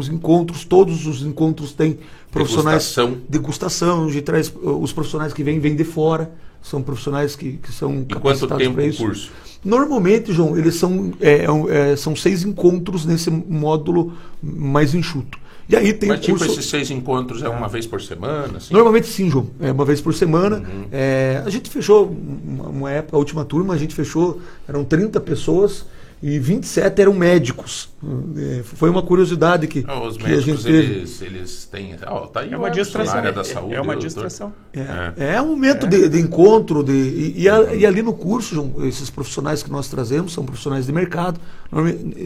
os encontros, todos os encontros têm profissionais Degustação. degustação, gente traz uh, os profissionais que vêm vêm de fora, são profissionais que, que são E capacitados para isso. curso? Normalmente, João, eles são, é, é um- é, são seis encontros nesse módulo mais enxuto. E aí tem Mas o tipo, curso. esses seis encontros é uma vez por semana? Assim? Normalmente sim, João. É uma vez por semana. Uhum. É, a gente fechou, uma, uma época, a última turma, a gente fechou, eram 30 pessoas e 27 eram médicos. É, foi uma curiosidade que, Ah, Os que a gente médicos, teve. eles, eles têm... Ó, tá aí É uma distração. na área da saúde. é uma distração. É, é um momento De, de encontro, de, e, e a- e ali no curso, João, esses profissionais que nós trazemos são profissionais de mercado.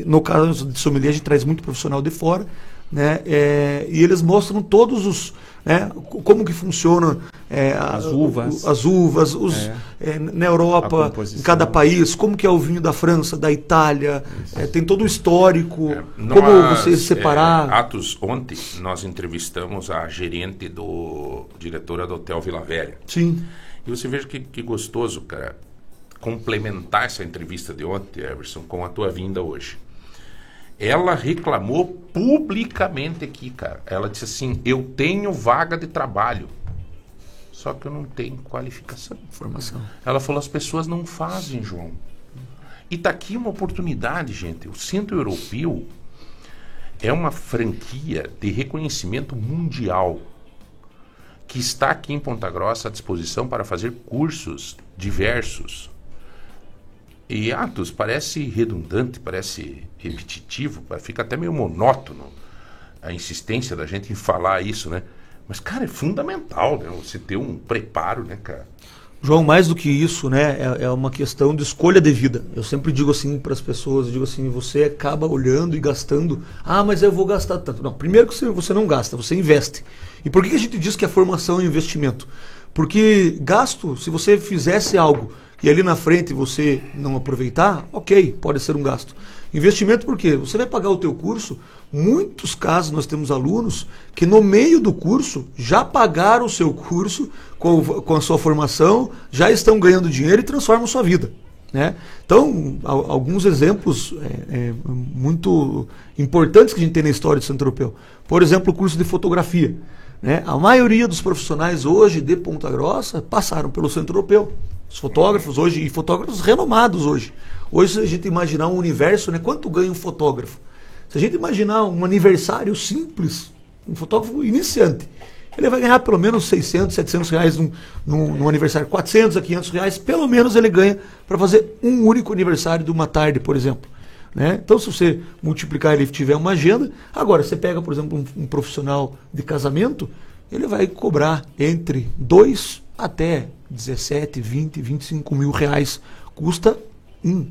No caso de sommelier, a gente traz muito profissional de fora, né? É, e eles mostram todos os, né? co- Como que funciona é, As uvas. o- as uvas, os, É. é, na Europa, em cada país, como que é o vinho da França, da Itália, é, tem todo o histórico, É, como nós, você separar. é, Atos, ontem, nós entrevistamos a gerente do... diretora do Hotel Vila Velha. Sim. E você veja que, que gostoso, cara, complementar essa entrevista de ontem, Everson, com a tua vinda hoje. Ela reclamou publicamente aqui, cara. Ela disse assim: Eu tenho vaga de trabalho, só que eu não tenho qualificação. Informação. Ela falou: As pessoas não fazem, João. E tá aqui uma oportunidade, gente. O Centro Europeu é uma franquia de reconhecimento mundial que está aqui em Ponta Grossa à disposição para fazer cursos diversos. E Atos parece redundante, parece repetitivo, fica até meio monótono a insistência da gente em falar isso, né? Mas, cara, é fundamental, né? Você ter um preparo, né, cara? João, mais do que isso, né, é, é uma questão de escolha de vida. Eu sempre digo assim para as pessoas, digo assim, você acaba olhando e gastando. Ah, mas eu vou gastar tanto. Não, primeiro que você, não gasta, você investe. E por que a gente diz que a formação é investimento? Porque gasto, se você fizesse algo e ali na frente você não aproveitar, ok, pode ser um gasto. Investimento por quê? Você vai pagar o teu curso. Muitos casos nós temos alunos que no meio do curso já pagaram o seu curso com, com a sua formação, já estão ganhando dinheiro e transformam sua vida. Né? Então, al- alguns exemplos é, é, muito importantes que a gente tem na história do Centro Europeu. Por exemplo, o curso de fotografia. Né? A maioria dos profissionais hoje de Ponta Grossa passaram pelo Centro Europeu. Os fotógrafos hoje, e fotógrafos renomados hoje. Hoje, se a gente imaginar um universo, né? quanto ganha um fotógrafo? Se a gente imaginar um aniversário simples, um fotógrafo iniciante, ele vai ganhar pelo menos 600, 700 reais num, num, num aniversário. 400 a 500 reais, pelo menos ele ganha para fazer um único aniversário de uma tarde, por exemplo. Né? Então, se você multiplicar ele tiver uma agenda, agora você pega, por exemplo, um, um profissional de casamento, ele vai cobrar entre 2 até 17, 20, 25 mil reais. Custa um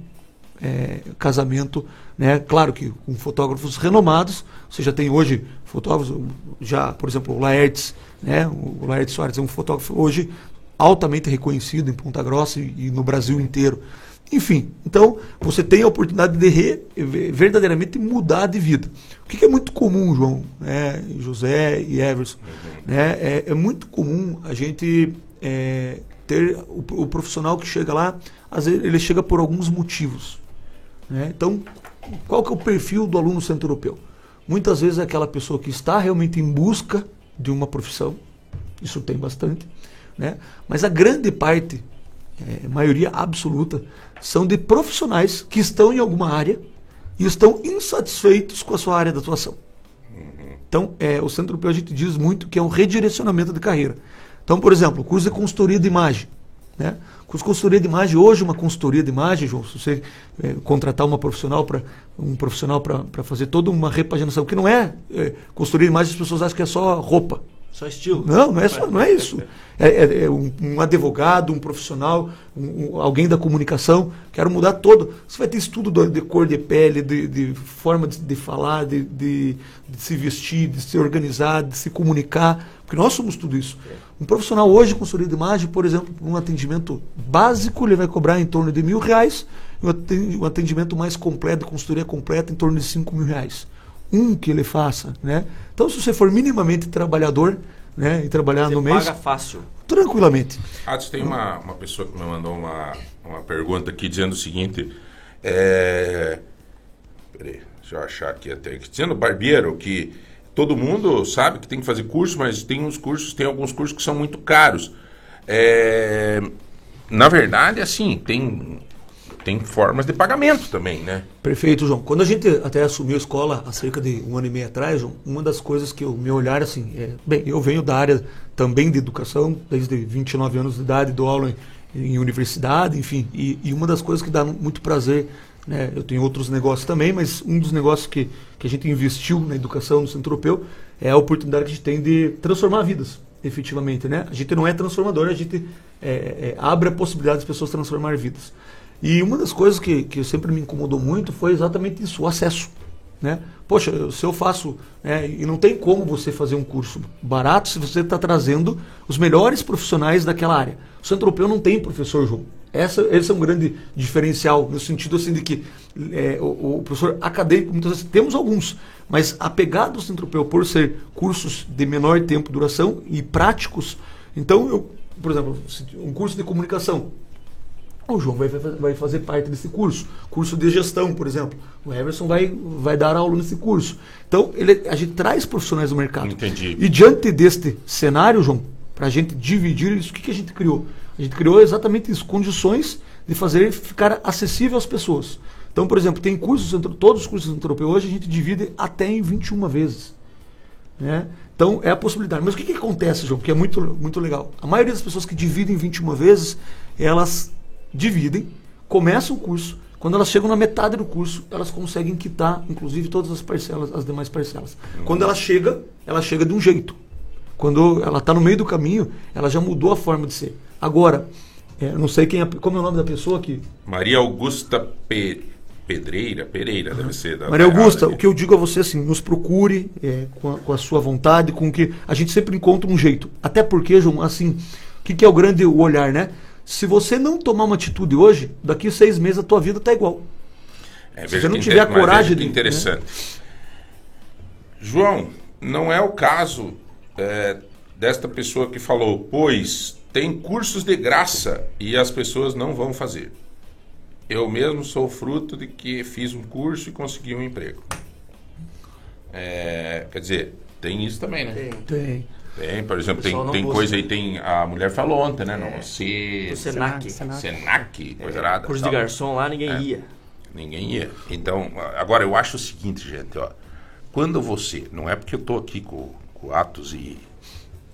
é, casamento, né? Claro que com fotógrafos renomados, você já tem hoje fotógrafos, já, por exemplo, o Laertes, né? O Laertes Soares é um fotógrafo hoje altamente reconhecido em Ponta Grossa e, e no Brasil inteiro. Enfim, então você tem a oportunidade de re- verdadeiramente mudar de vida. O que, que é muito comum, João, né? José e Everson, né? É, é muito comum a gente é, ter o, o profissional que chega lá, às vezes ele chega por alguns motivos. né? Então, qual que é o perfil do aluno centro europeu? Muitas vezes é aquela pessoa que está realmente em busca de uma profissão, isso tem bastante, né? mas a grande parte, é, maioria absoluta, são de profissionais que estão em alguma área e estão insatisfeitos com a sua área de atuação. Então, é, o Centro Europeu a gente diz muito que é um redirecionamento de carreira. Então, por exemplo, curso de consultoria de imagem. Né? Curso de consultoria de imagem, hoje uma consultoria de imagem, João, se você é, contratar uma profissional para um profissional para fazer toda uma repaginação, que não é, é consultoria de imagem, as pessoas acham que é só roupa. Só estilo. Não, não é, só, não é isso. É, é- é um, um advogado, um profissional, um- um- alguém da comunicação. Quero mudar todo. Você vai ter estudo do- de, cor de pele, de, de forma de, de falar, de, de- de se vestir, de se organizar, de se comunicar. Porque nós somos tudo isso. Um profissional hoje, consultoria de imagem, por exemplo, um atendimento básico, ele vai cobrar em torno de mil reais. e um aten- atendimento mais completo, consultoria completa, em torno de cinco mil reais um que ele faça, né? Então, se você for minimamente trabalhador, né, e trabalhar Você no mês, paga fácil. tranquilamente. Atos, tem uma, uma pessoa que me mandou uma, uma pergunta aqui dizendo o seguinte. É... Peraí, deixa eu achar aqui até, sendo barbeiro, que todo mundo sabe que tem que fazer curso, mas tem uns cursos, tem alguns cursos que são muito caros. É, na verdade, assim, tem tem formas de pagamento também, né? Perfeito, João. Quando a gente até assumiu a escola há cerca de um ano e meio atrás, João, uma das coisas que o meu olhar, assim, é, bem, eu venho da área também de educação, desde 29 anos de idade, dou aula em, em universidade, enfim, e, e, uma das coisas que dá muito prazer, né, eu tenho outros negócios também, mas um dos negócios que, que a gente investiu na educação no Centro Europeu é a oportunidade que a gente tem de transformar vidas, efetivamente, né? A gente não é transformador, a gente é, é, abre a possibilidade das pessoas transformar vidas. E uma das coisas que, que sempre me incomodou muito foi exatamente isso, o acesso. Né? Poxa, se eu faço. Né, e não tem como você fazer um curso barato se você está trazendo os melhores profissionais daquela área. O Centro Europeu não tem professor, João. Essa, esse é um grande diferencial, no sentido assim de que é, o, o, professor acadêmico, muitas vezes temos alguns, mas a pegada do Centro Europeu, por ser cursos de menor tempo duração e práticos, então eu, por exemplo, um curso de comunicação, o João vai, vai fazer parte desse curso. Curso de gestão, por exemplo. O Everson vai, vai dar aula nesse curso. Então, ele, a gente traz profissionais do mercado. Entendi. E diante deste cenário, João, para a gente dividir isso, o que, que a gente criou? A gente criou exatamente isso, condições de fazer ficar acessível às pessoas. Então, por exemplo, tem cursos, todos os cursos europeus hoje a gente divide até em 21 vezes. Né? Então, é a possibilidade. Mas o que, que acontece, João? Que é muito, muito legal. A maioria das pessoas que dividem em 21 vezes, elas dividem, começam o curso. Quando elas chegam na metade do curso, elas conseguem quitar, inclusive, todas as parcelas, as demais parcelas. Quando ela chega, ela chega de um jeito. Quando ela está no meio do caminho, ela já mudou a forma de ser. Agora, é, não sei quem é, como é o nome da pessoa aqui. Maria Augusta P. Pedreira, Pereira, uhum. deve ser. Da Maria Augusta, o que eu digo a você assim, nos procure é, com, a, com, a, sua vontade, com que a gente sempre encontra um jeito. Até porque, João, assim, o que, que é o grande olhar, né? Se você não tomar uma atitude hoje, daqui a seis meses a tua vida está igual. É, Se você não tiver a coragem de. Interessante. Né? João, não é o caso é, desta pessoa que falou, pois tem cursos de graça e as pessoas não vão fazer. Eu mesmo sou fruto de que fiz um curso e consegui um emprego. É, quer dizer, tem isso também, né? Tem. tem. Tem, por exemplo, tem, tem coisa aí, tem. A mulher falou ontem, né? É. No C... Senac. Senac, Senac coisa é. nada. Curso de garçom lá, ninguém é. ia. Ninguém ia. Então, agora eu acho o seguinte, gente, ó. Quando você. Não é porque eu tô aqui com, com Atos e.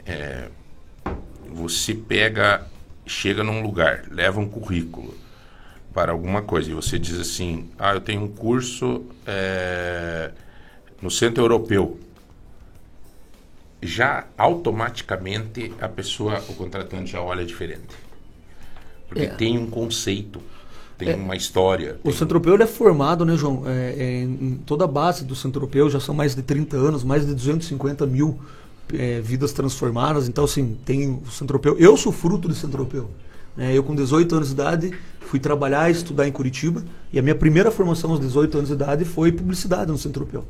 É, você pega, chega num lugar, leva um currículo para alguma coisa e você diz assim: ah, eu tenho um curso é, no Centro Europeu já automaticamente a pessoa, o contratante já olha diferente. Porque é. tem um conceito, tem é. uma história. O Centro Europeu é formado, né, João? É, é, em toda a base do Centro Europeu já são mais de 30 anos, mais de 250 mil é, vidas transformadas. Então, assim, tem o Centro Europeu. Eu sou fruto do Centro Europeu. Né? Eu, com 18 anos de idade, fui trabalhar e estudar em Curitiba. E a minha primeira formação aos 18 anos de idade foi publicidade no Centro Europeu.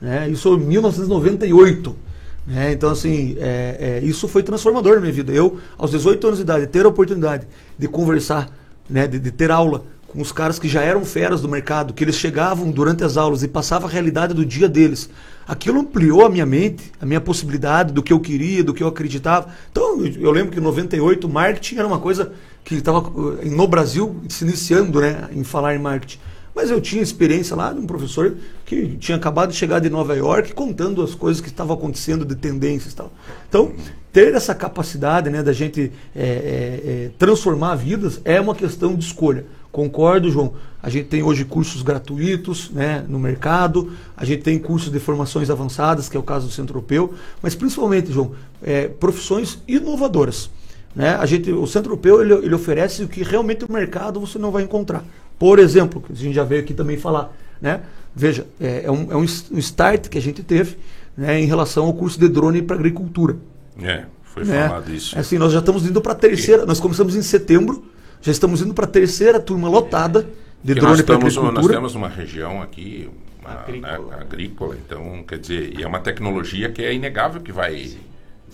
Né? Isso em 1998. É, então, assim, é, é, isso foi transformador na minha vida. Eu, aos 18 anos de idade, ter a oportunidade de conversar, né, de, de, ter aula com os caras que já eram feras do mercado, que eles chegavam durante as aulas e passavam a realidade do dia deles. Aquilo ampliou a minha mente, a minha possibilidade do que eu queria, do que eu acreditava. Então, eu lembro que em 98 marketing era uma coisa que estava no Brasil se iniciando né, em falar em marketing. Mas eu tinha experiência lá de um professor que tinha acabado de chegar de Nova York contando as coisas que estavam acontecendo de tendências e tal. Então, ter essa capacidade né, da gente é, é, transformar vidas é uma questão de escolha. Concordo, João. A gente tem hoje cursos gratuitos né, no mercado, a gente tem cursos de formações avançadas, que é o caso do Centro Europeu, mas principalmente, João, é, profissões inovadoras. Né? A gente, o Centro Europeu ele, ele oferece o que realmente o mercado você não vai encontrar. Por exemplo, que a gente já veio aqui também falar, né? Veja, é, é, um, é um start que a gente teve né, em relação ao curso de drone para agricultura. É, foi né? falado isso. É assim, nós já estamos indo para a terceira, nós começamos em setembro, já estamos indo para a terceira turma lotada de drone para agricultura. Nós temos uma região aqui uma, agrícola. Né, agrícola. então, quer dizer, e é uma tecnologia que é inegável que vai... Sim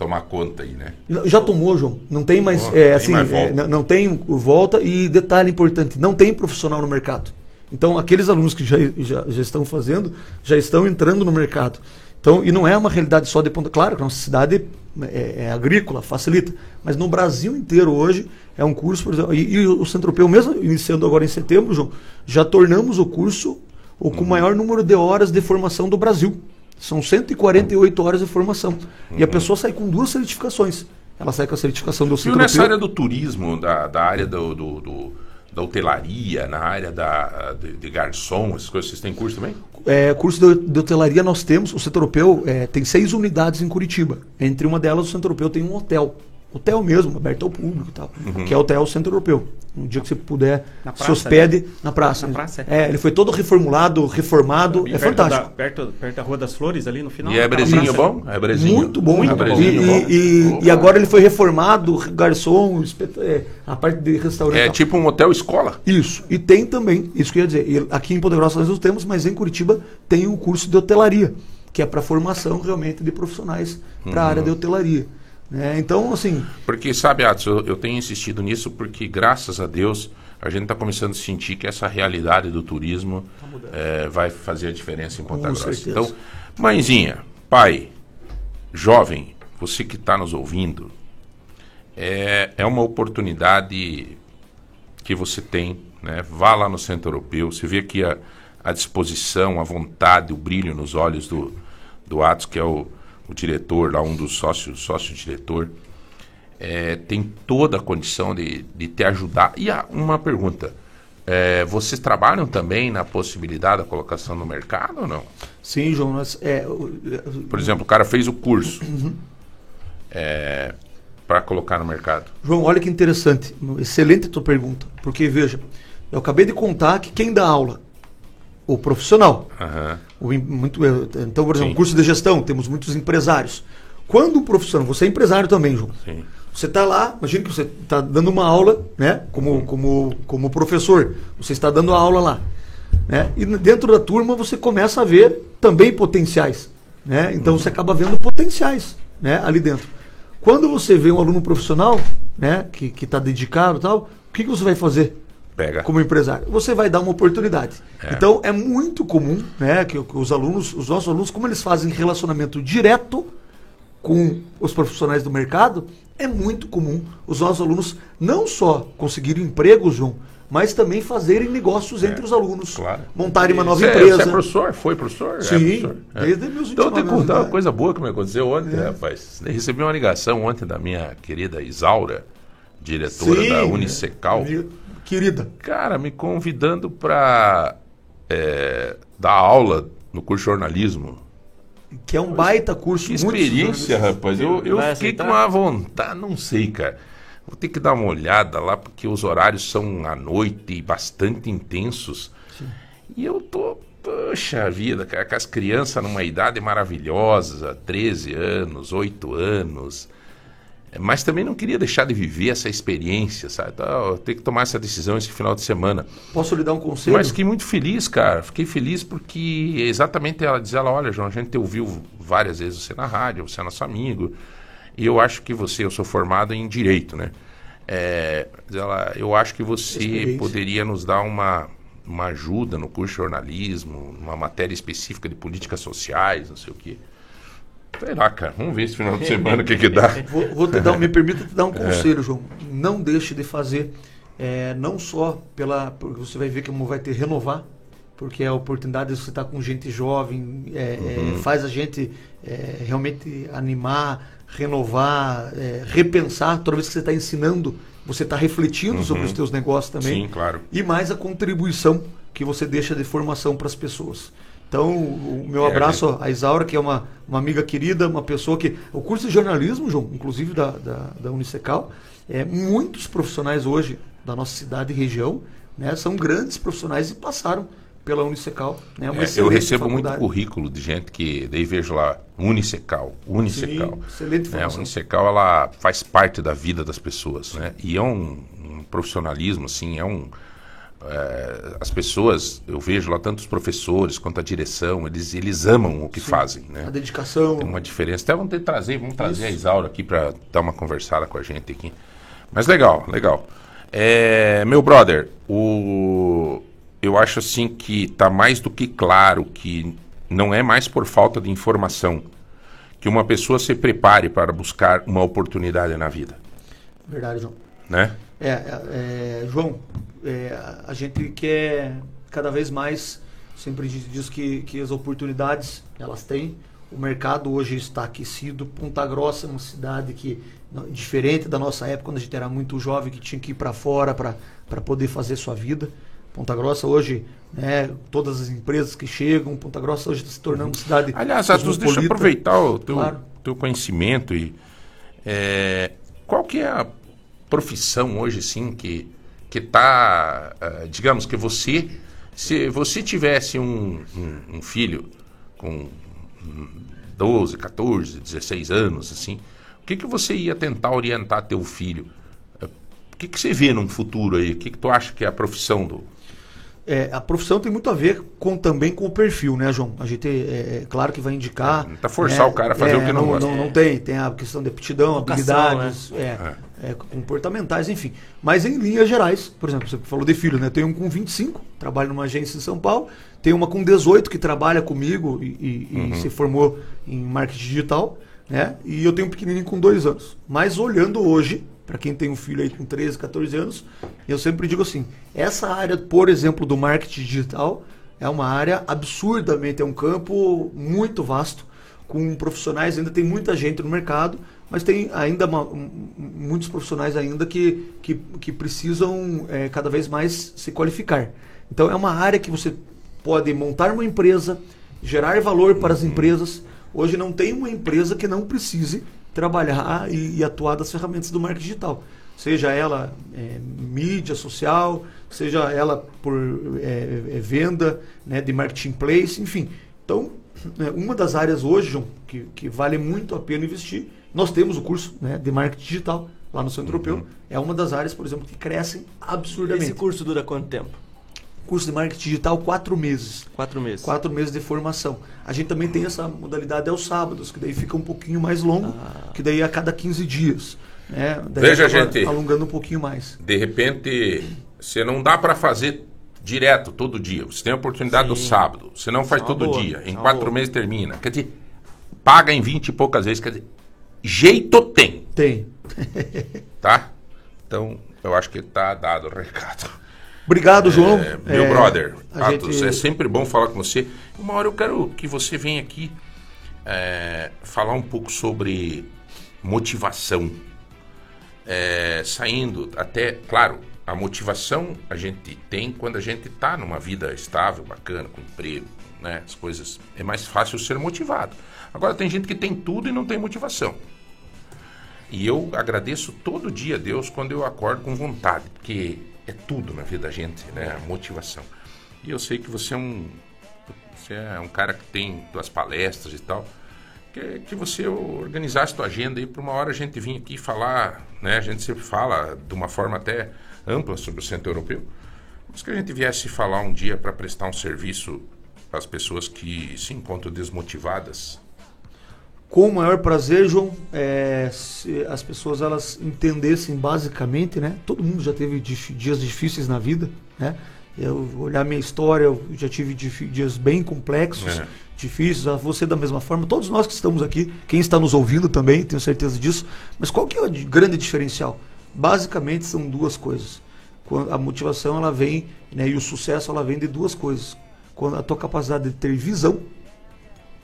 tomar conta aí, né? Já tomou, João. Não tem mais, é, assim, tem mais é, não, não, tem volta e detalhe importante, não tem profissional no mercado. Então, aqueles alunos que já, já, já estão fazendo, já estão entrando no mercado. Então, e não é uma realidade só de Ponta Clara, que a nossa cidade é, é, agrícola, facilita. Mas no Brasil inteiro hoje é um curso, por exemplo, e, e o Centro Europeu, mesmo iniciando agora em setembro, João, já tornamos o curso o com o maior número de horas de formação do Brasil. São 148 horas de formação. Uhum. E a pessoa sai com duas certificações. Ela sai com a certificação do Centro E nessa área do turismo, da, da área do, do, do da hotelaria, na área da, de, de, garçom, essas coisas, vocês têm curso também? É, curso de, de hotelaria nós temos, o Centro Europeu é, tem seis unidades em Curitiba. Entre uma delas, o Centro Europeu tem um hotel hotel mesmo, aberto ao público e tal, uhum. que é o Hotel Centro Europeu. Um dia que você puder, praça, se hospede né? na praça. Na praça é. é. ele foi todo reformulado, reformado, é fantástico. Da, perto, perto da Rua das Flores, ali no final. E é brezinho bom? É brezinho. Muito bom. Muito bom. E, bom. E, e, agora ele foi reformado, garçom, é, a parte de restaurante. É tipo um hotel escola? Isso. E tem também, isso que eu ia dizer, aqui em Poderosa nós não temos, mas em Curitiba tem o um curso de hotelaria, que é para formação realmente de profissionais para a uhum. área de hotelaria. É, então, assim. Porque, sabe, Atos, eu, eu, tenho insistido nisso porque, graças a Deus, a gente está começando a sentir que essa realidade do turismo tá é, vai fazer a diferença em Ponta Com Grossa. Certeza. Então, mãezinha, pai, jovem, você que está nos ouvindo, é, é uma oportunidade que você tem. Né? Vá lá no Centro Europeu, você vê aqui a, a disposição, a vontade, o brilho nos olhos do, do Atos, que é o o diretor, lá um dos sócios, sócio-diretor, é, tem toda a condição de, de te ajudar. E há uma pergunta. É, vocês trabalham também na possibilidade da colocação no mercado ou não? Sim, João. Nós, é, Por exemplo, o cara fez o curso uhum. é, para colocar no mercado. João, olha que interessante. Excelente a tua pergunta. Porque, veja, eu acabei de contar que quem dá aula o profissional. Uhum. O, muito, então, por exemplo, Sim. curso de gestão, temos muitos empresários. Quando o profissional, você é empresário também, João. Sim. Você está lá, imagina que você está dando uma aula, né? Como, como, como professor, você está dando a aula lá. Né? E dentro da turma você começa a ver também potenciais. Né? Então uhum. você acaba vendo potenciais né? ali dentro. Quando você vê um aluno profissional né? que está dedicado e tal, o que, que você vai fazer? Pega. como empresário, você vai dar uma oportunidade. É. Então é muito comum, né, que, que, os alunos, os nossos alunos, como eles fazem relacionamento direto com os profissionais do mercado, é muito comum os nossos alunos não só conseguirem empregos, João, mas também fazerem negócios é, entre os alunos. Claro. Montarem uma nova você empresa. Você é professor? Foi professor? Sim, é professor. É. desde meus Então, tenho que contar uma coisa boa que me aconteceu ontem, é. rapaz. Recebi uma ligação ontem da minha querida Isaura, diretora Sim, da Unicecal. Querida. Cara, me convidando para é, dar aula no curso de jornalismo. Que é um baita curso. Que experiência, rapaz. Eu, eu fiquei com uma vontade, não sei, cara. Vou ter que dar uma olhada lá, porque os horários são à noite e bastante intensos. Sim. E eu tô, poxa vida, cara, com as crianças numa idade maravilhosa, 13 anos, 8 anos mas também não queria deixar de viver essa experiência, sabe? Então, tenho que tomar essa decisão esse final de semana. Posso lhe dar um conselho? Mas fiquei muito feliz, cara. Fiquei feliz porque exatamente ela diz, ela, olha, João, a gente ouviu várias vezes você na rádio, você é nosso amigo, e eu acho que você, eu sou formado em Direito, né? É, ela, eu acho que você poderia nos dar uma, uma ajuda no curso de jornalismo, uma matéria específica de políticas sociais, não sei o quê. Sei lá, cara. Vamos ver esse final de semana o que, que dá. Vou, vou, te dar, me permita te dar um é. conselho, é. João. Não deixe de fazer, é, não só pela. Porque você vai ver como vai ter renovar, porque é a oportunidade de você estar com gente jovem, é, é uhum. faz a gente é, realmente animar, renovar, repensar. Toda vez que você está ensinando, você está refletindo uhum. sobre os seus negócios também. Sim, claro. E mais a contribuição que você deixa de formação para as pessoas. Então, o meu é, abraço a Isaura, que é uma, uma amiga querida, uma pessoa que. O curso de jornalismo, João, inclusive da, da, da Unicecal, é, muitos profissionais hoje da nossa cidade e região né, são grandes profissionais e passaram pela Unicecal. Né, é, eu recebo faculdade. muito currículo de gente que daí vejo lá Unicecal, Unicecal. Sim, excelente é, a Unicecal ela faz parte da vida das pessoas, né? E é um, um profissionalismo assim, é um é, as pessoas, eu vejo lá tanto os professores quanto a direção, eles, eles amam o que Sim, fazem. Né? A dedicação. Tem uma diferença. Até vamos ter trazer, vamos trazer Isso. a Isaura aqui para dar uma conversada com a gente aqui. Mas legal, legal. É, meu brother, o, eu acho assim que está mais do que claro que não é mais por falta de informação que uma pessoa se prepare para buscar uma oportunidade na vida, Verdade, João. né? É, é, é, João, é, a gente quer cada vez mais, sempre diz, que, que as oportunidades elas têm. O mercado hoje está aquecido. Ponta Grossa é uma cidade que diferente da nossa época, quando a gente era muito jovem, que tinha que ir para fora para poder fazer sua vida. Ponta Grossa hoje, né, todas as empresas que chegam, Ponta Grossa hoje está se tornando uma cidade. Aliás, Atos, deixa eu aproveitar o teu, Claro. teu conhecimento e é, qual que é a profissão hoje, sim, que que tá, ah, digamos que você, se você tivesse um, um, um filho com hum, 12, 14, 16 anos, assim, o que que você ia tentar orientar teu filho? Eh, O que que você vê num futuro aí? O que que tu acha que é a profissão do... É, a profissão tem muito a ver com também com o perfil, né, João? A gente é, é claro que vai indicar. Não tá forçar né, o cara a fazer o que não gosta. Não, não tem, tem a questão de aptidão, Vocação, habilidades, é, é, comportamentais, enfim. Mas em linhas gerais, por exemplo, você falou de filho, né? Tenho um com 25, trabalho numa agência em São Paulo, tem uma com 18 que trabalha comigo e, e- e Uhum. se formou em marketing digital, né? E eu tenho um pequenininho com dois anos. Mas olhando hoje, para quem tem um filho aí com 13, 14 anos, eu sempre digo assim: essa área, por exemplo, do marketing digital, é uma área absurdamente, é um campo muito vasto, com profissionais, ainda tem muita gente no mercado, mas tem ainda uma- um- um- muitos profissionais ainda que, que, que precisam é, cada vez mais se qualificar. Então é uma área que você pode montar uma empresa, gerar valor para as empresas. Hoje não tem uma empresa que não precise trabalhar e, e atuar das ferramentas do marketing digital. Seja ela é, mídia social, seja ela por é, é, venda né, de marketplace, enfim. Então, é, uma das áreas hoje, João, que, que vale muito a pena investir, nós temos o curso né, de marketing digital lá no Centro Europeu. É uma das áreas, por exemplo, que crescem absurdamente. Esse curso dura quanto tempo? curso de marketing digital, quatro meses Quatro meses. quatro meses de formação. A gente também tem essa modalidade aos sábados, que daí fica um pouquinho mais longo, que daí é a cada 15 dias. Né? Daí Veja, gente. Alongando um pouquinho mais. De repente, você não dá para fazer direto, todo dia. Você tem a oportunidade do Sim. sábado. Você não faz é todo boa, dia. Em é quatro boa. meses termina. Quer dizer, paga em 20 e poucas vezes. Quer dizer, jeito tem, Tem. tá? Então, eu acho que tá dado o recado. Obrigado, João. É, meu É, brother, Atos, gente- é sempre bom falar com você. Uma hora eu quero que você venha aqui é, falar um pouco sobre motivação. É, saindo até, claro, a motivação a gente tem quando a gente está numa vida estável, bacana, com emprego, né? As coisas é mais fácil ser motivado. Agora tem gente que tem tudo e não tem motivação. E eu agradeço todo dia a Deus quando eu acordo com vontade, porque é tudo na vida da gente, né? A motivação. E eu sei que você é um você é um cara que tem duas palestras e tal. Que, que você organizasse tua agenda aí para uma hora a gente vir aqui falar, né? A gente sempre fala de uma forma até ampla sobre o Centro Europeu. Mas que a gente viesse falar um dia para prestar um serviço às pessoas que se encontram desmotivadas. Com o maior prazer, João, é, se as pessoas elas entendessem basicamente, né? Todo mundo já teve dias difíceis na vida, né? Eu olhar minha história, eu já tive dias bem complexos, É. difíceis. a Você da mesma forma, todos nós que estamos aqui, quem está nos ouvindo também, tenho certeza disso. Mas qual que é o de- grande diferencial? Basicamente são duas coisas. A motivação ela vem, né? E o sucesso ela vem de duas coisas. Quando a tua capacidade de ter visão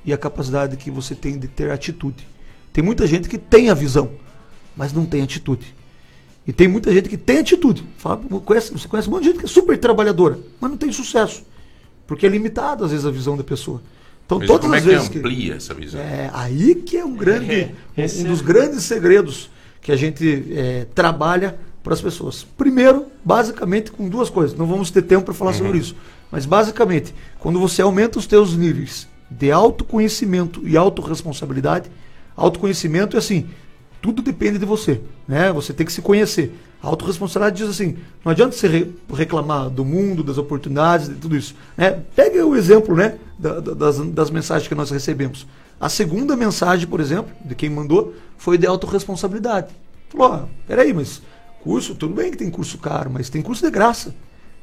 e a capacidade que você tem de ter atitude. Tem muita gente que tem a visão, mas não tem atitude. E tem muita gente que tem atitude. Fala, conhece, você conhece um monte de gente que é super trabalhadora, mas não tem sucesso. Porque é limitado, às vezes, a visão da pessoa. Então, Mas todas como é as que vezes que. amplia essa visão? É aí que é um grande, É, um- um é- dos grandes segredos que a gente é, trabalha para as pessoas. Primeiro, basicamente com duas coisas. Não vamos ter tempo para falar sobre isso, mas basicamente, quando você aumenta os teus níveis de autoconhecimento e autorresponsabilidade, autoconhecimento é assim, tudo depende de você, né? Você tem que se conhecer. A autorresponsabilidade diz assim, não adianta você re- reclamar do mundo, das oportunidades, de tudo isso. Né? Pega o exemplo né, da- da- das, das mensagens que nós recebemos. A segunda mensagem, por exemplo, de quem mandou, foi de autorresponsabilidade. Falou, ó, peraí, mas curso, tudo bem que tem curso caro, mas tem curso de graça.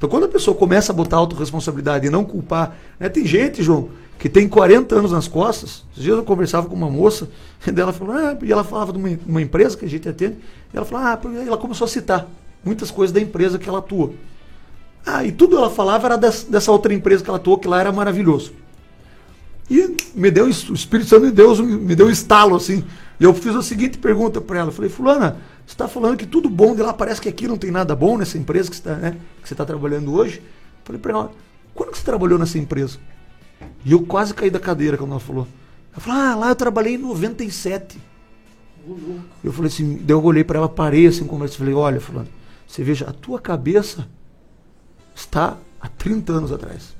Então quando a pessoa começa a botar autorresponsabilidade e não culpar, né? tem gente, João, que tem 40 anos nas costas. Esses dias eu conversava com uma moça, e ela falou, ah, e ela falava de uma, uma empresa que a gente atende, e ela falou, ah, ela começou a citar muitas coisas da empresa que ela atua. Ah, e tudo ela falava era dessa, dessa outra empresa que ela atuou, que lá era maravilhoso. E me deu, o Espírito Santo de Deus me deu um estalo assim. E eu fiz a seguinte pergunta para ela. Falei, fulana, você está falando que tudo bom de lá parece que aqui não tem nada bom nessa empresa que você está né, tá trabalhando hoje? Falei para ela, quando que você trabalhou nessa empresa? E eu quase caí da cadeira quando ela falou. Ela falou, ah, lá eu trabalhei em 97. Eu falei assim, daí eu olhei para ela, parei assim, conversa, falei, olha, fulano, você veja, a tua cabeça está há 30 anos atrás.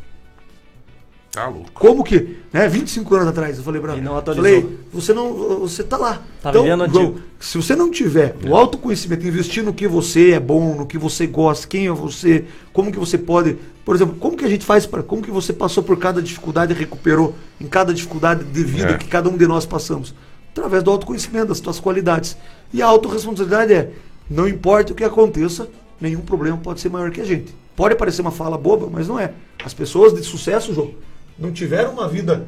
Tá louco. Como que, né, 25 anos atrás, eu falei pra. Falei, você não, você tá lá. Tá então, João, se você não tiver o autoconhecimento, investir no que você é bom, no que você gosta, quem é você, como que você pode, por exemplo, como que a gente faz para, como que você passou por cada dificuldade e recuperou em cada dificuldade de vida é. que cada um de nós passamos? Através do autoconhecimento, das suas qualidades. E a autorresponsabilidade é, não importa o que aconteça, nenhum problema pode ser maior que a gente. Pode parecer uma fala boba, mas não é. As pessoas de sucesso, João, não tiveram uma vida.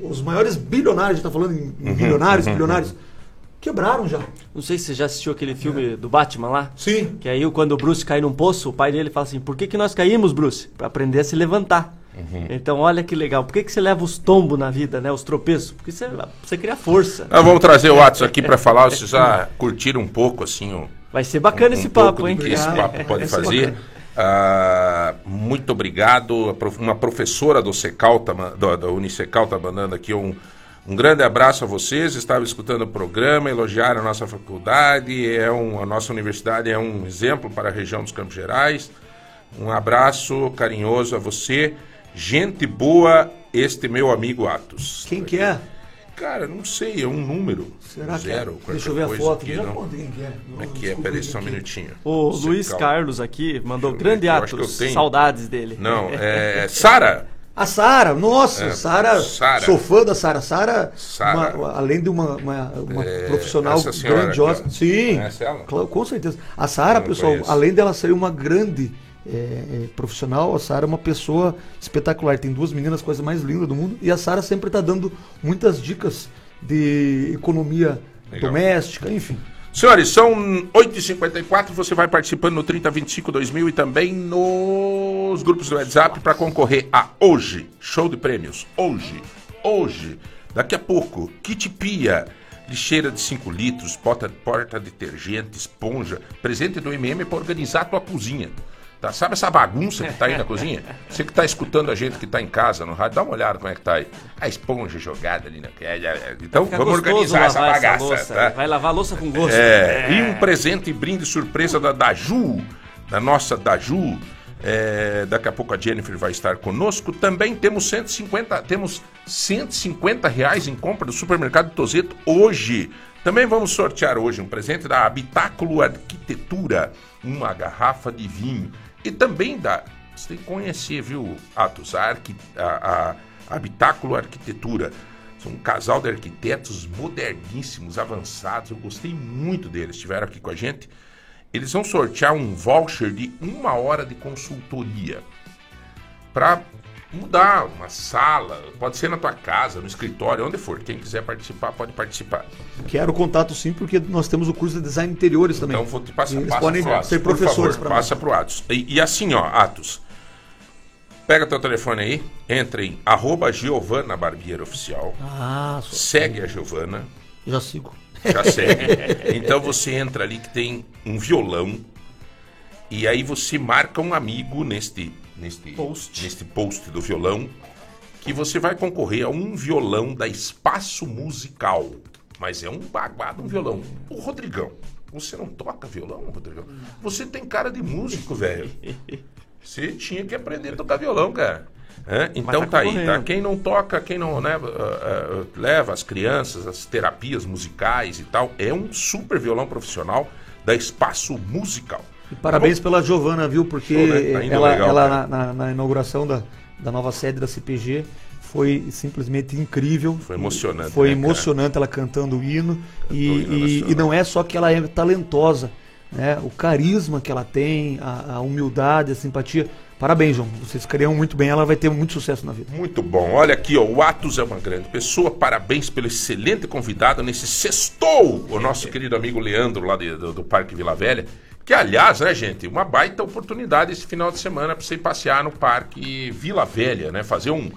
Os maiores bilionários, está falando em uhum, bilionários, uhum, bilionários, quebraram já. Não sei se você já assistiu aquele filme é. do Batman lá. Sim. Que aí quando o Bruce cai num poço, o pai dele fala assim: por que, que nós caímos, Bruce? Para aprender a se levantar. Uhum. Então, olha que legal. Por que, que você leva os tombos na vida, né? Os tropeços? Porque você, você cria força. Ah, vamos trazer o Atos aqui para falar. Vocês já curtiram um pouco, assim, o, Vai ser bacana um, esse um papo, hein? que esse papo pode fazer. Uh, muito obrigado. Uma professora do Secal, tá, da Unicecal está mandando aqui um, um grande abraço a vocês. Estava escutando o programa, elogiaram a nossa faculdade. É um, a nossa universidade é um exemplo para a região dos Campos Gerais. Um abraço carinhoso a você. Gente boa, este meu amigo Atos. Quem que é? Cara, não sei, é um número. Será zero, que é? Deixa eu ver a foto. Aqui, não. é. Como é que é? Peraí só um minutinho. O Você Luiz calma. Carlos aqui mandou grande atos. Saudades dele. Não, é. Sara! A Sara, nossa, é, Sara, sou fã da Sara. Sara, além de uma, uma, uma é, profissional grandiosa. Sim, com certeza. A Sara, pessoal, conheço. além dela ser uma grande é, é, profissional, a Sara é uma pessoa espetacular. Tem duas meninas, coisa mais linda do mundo. E a Sara sempre está dando muitas dicas de economia Legal. doméstica, enfim. Senhores, são 8h54. Você vai participando no 3025-2000 e também nos grupos do WhatsApp para concorrer a hoje. Show de prêmios. Hoje. Hoje. Daqui a pouco. Kit Pia. Lixeira de 5 litros, porta, porta detergente, esponja. Presente do MM para organizar a tua cozinha. Tá? Sabe essa bagunça que tá aí na cozinha? Você que tá escutando a gente que tá em casa no rádio, dá uma olhada como é que tá aí. A esponja jogada ali na. Então vamos organizar essa bagaça. Essa tá? Vai lavar a louça com gosto. É, é. E um presente brinde surpresa da Daju, da nossa Daju. É, daqui a pouco a Jennifer vai estar conosco. Também temos 150, temos 150 reais em compra do supermercado Tozeto hoje. Também vamos sortear hoje um presente da Habitáculo Arquitetura, uma garrafa de vinho. E também dá. Você tem que conhecer, viu, Atos? A, arqui, a, a Habitáculo Arquitetura. São um casal de arquitetos moderníssimos, avançados. Eu gostei muito deles. Estiveram aqui com a gente. Eles vão sortear um voucher de uma hora de consultoria para mudar uma sala, pode ser na tua casa, no escritório, onde for. Quem quiser participar, pode participar. Quero contato sim, porque nós temos o curso de design interiores também. Então, vou te passar, Eles passa podem pro Atos, ser professores para Passa para o Atos. E, e, assim, ó, Atos, pega teu telefone aí, entra em arroba Giovana Oficial, ah, segue a Giovana. Já sigo. Já segue. então você entra ali que tem um violão, e aí você marca um amigo neste neste post. neste post do violão que você vai concorrer a um violão da Espaço Musical. Mas é um baguado, um violão. O Rodrigão, você não toca violão, Rodrigão? Você tem cara de músico, velho. Você tinha que aprender a tocar violão, cara. É? Então tá, tá aí, tá? Quem não toca, quem não né, uh, uh, leva as crianças, as terapias musicais e tal, é um super violão profissional da Espaço Musical. E parabéns pela Giovana, viu? Porque Show, né? tá ela, legal, ela na, na, na, inauguração da, da nova sede da CPG foi simplesmente incrível. Foi emocionante. Foi né, emocionante cara? ela cantando o hino. e, e, e, não é só que ela é talentosa. né? O carisma que ela tem, a, a humildade, a simpatia. Parabéns, João. Vocês criam muito bem, ela vai ter muito sucesso na vida. Muito bom. Olha aqui, ó, o Atos é uma grande pessoa. Parabéns pelo excelente convidado nesse sextou, o nosso querido amigo Leandro lá de- do, do Parque Vila Velha. Que, aliás, né, gente, uma baita oportunidade esse final de semana para você passear no Parque Vila Velha, né? Fazer um-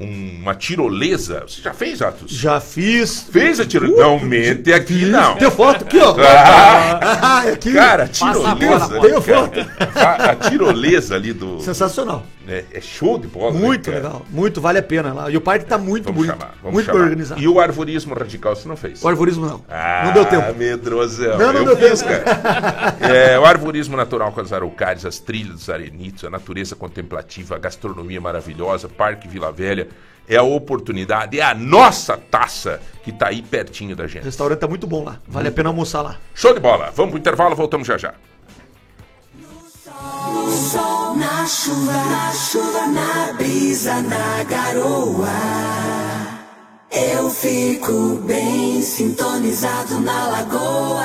uma tirolesa. Você já fez, Atos? Já fiz. Fez a tirolesa? não, mente aqui não. Tem foto aqui, ó. Ah, Ah, aqui. cara, a tirolesa. Tenho cara, a, a tirolesa ali do. Sensacional. É, é show de bola. né, Muito cara? legal. Muito, vale a pena lá. E o parque tá muito Vamos bonito. chamar. Vamos muito chamar. organizado. E o arvorismo radical você não fez? O arvorismo não. Ah, não deu tempo. medrosão. Não, não Eu deu fiz, tempo. cara. É, o arvorismo natural com as araucárias, as trilhas dos arenitos, a natureza contemplativa, a gastronomia maravilhosa, Parque Vila Velha. É a oportunidade, é a nossa taça que tá aí pertinho da O gente. restaurante tá muito bom lá. Vale a pena almoçar lá. Show de bola. Vamos pro intervalo, voltamos já já. sol, na chuva, na chuva, na brisa, na garoa. Eu fico bem sintonizado na lagoa.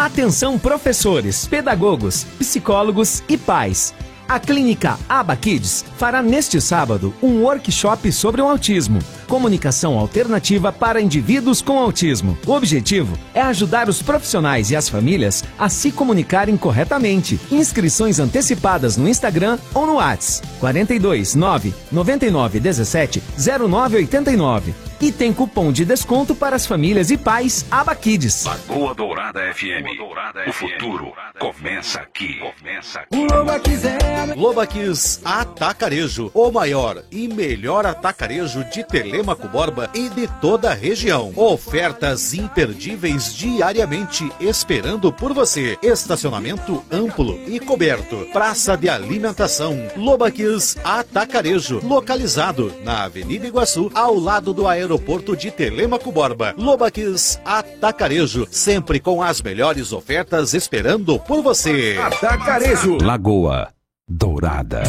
Atenção professores, pedagogos, psicólogos e pais. A clínica Aba Kids fará neste sábado um workshop sobre o autismo, comunicação alternativa para indivíduos com autismo. O objetivo é ajudar os profissionais e as famílias a se comunicarem corretamente. Inscrições antecipadas no Instagram ou no Whats 42 9 99 17 0989. E tem cupom de desconto para as famílias e pais Aba Kids. Lagoa Dourada FM. O futuro começa aqui. Começa aqui. Lobaquis Atacarejo, o maior e melhor atacarejo de Telemaco Borba e de toda a região. Ofertas imperdíveis diariamente esperando por você. Estacionamento amplo e coberto. Praça de alimentação. Lobaquis Atacarejo, localizado na Avenida Iguaçu, ao lado do aeroporto de Telemaco Borba. Lobaquis Atacarejo, sempre com as melhores ofertas esperando por você. Lagoa Dourada.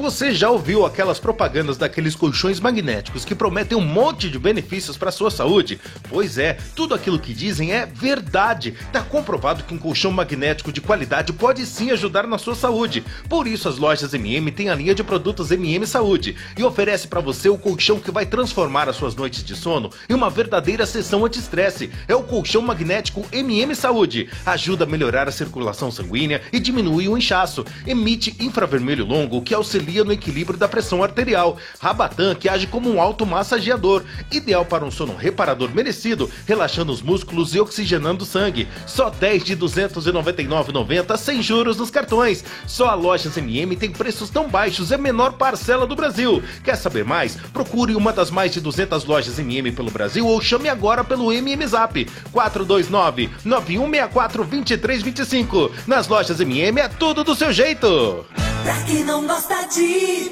Você já ouviu aquelas propagandas daqueles colchões magnéticos que prometem um monte de benefícios para sua saúde? Pois é, tudo aquilo que dizem é verdade. Tá comprovado que um colchão magnético de qualidade pode sim ajudar na sua saúde. Por isso as lojas MM têm a linha de produtos MM Saúde e oferece para você o colchão que vai transformar as suas noites de sono em uma verdadeira sessão anti-estresse. É o colchão magnético MM Saúde. Ajuda a melhorar a circulação sanguínea e diminui o inchaço. Emite infravermelho longo que auxilia no equilíbrio da pressão arterial. Rabatan que age como um automassageador, ideal para um sono reparador merecido, relaxando os músculos e oxigenando o sangue. Só 10 de 299,90 sem juros nos cartões. Só a Lojas MM tem preços tão baixos, é a menor parcela do Brasil. Quer saber mais? Procure uma das mais de 200 lojas MM pelo Brasil ou chame agora pelo MM Zap 429 9164 2325. Nas lojas MM é tudo do seu jeito. Pra quem não gosta de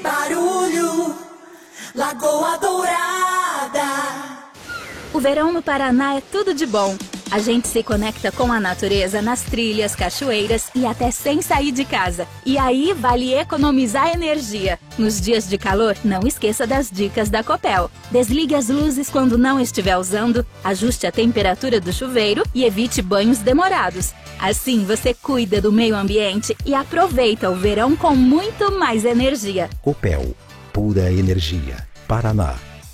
barulho, Lagoa Dourada. O verão no Paraná é tudo de bom. A gente se conecta com a natureza nas trilhas, cachoeiras e até sem sair de casa. E aí vale economizar energia. Nos dias de calor, não esqueça das dicas da Copel. Desligue as luzes quando não estiver usando, ajuste a temperatura do chuveiro e evite banhos demorados. Assim você cuida do meio ambiente e aproveita o verão com muito mais energia. Copel, pura energia. Paraná,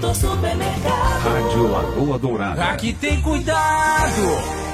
Vitor Supermercado. Rádio Lagoa Dourada. Aqui tem cuidado,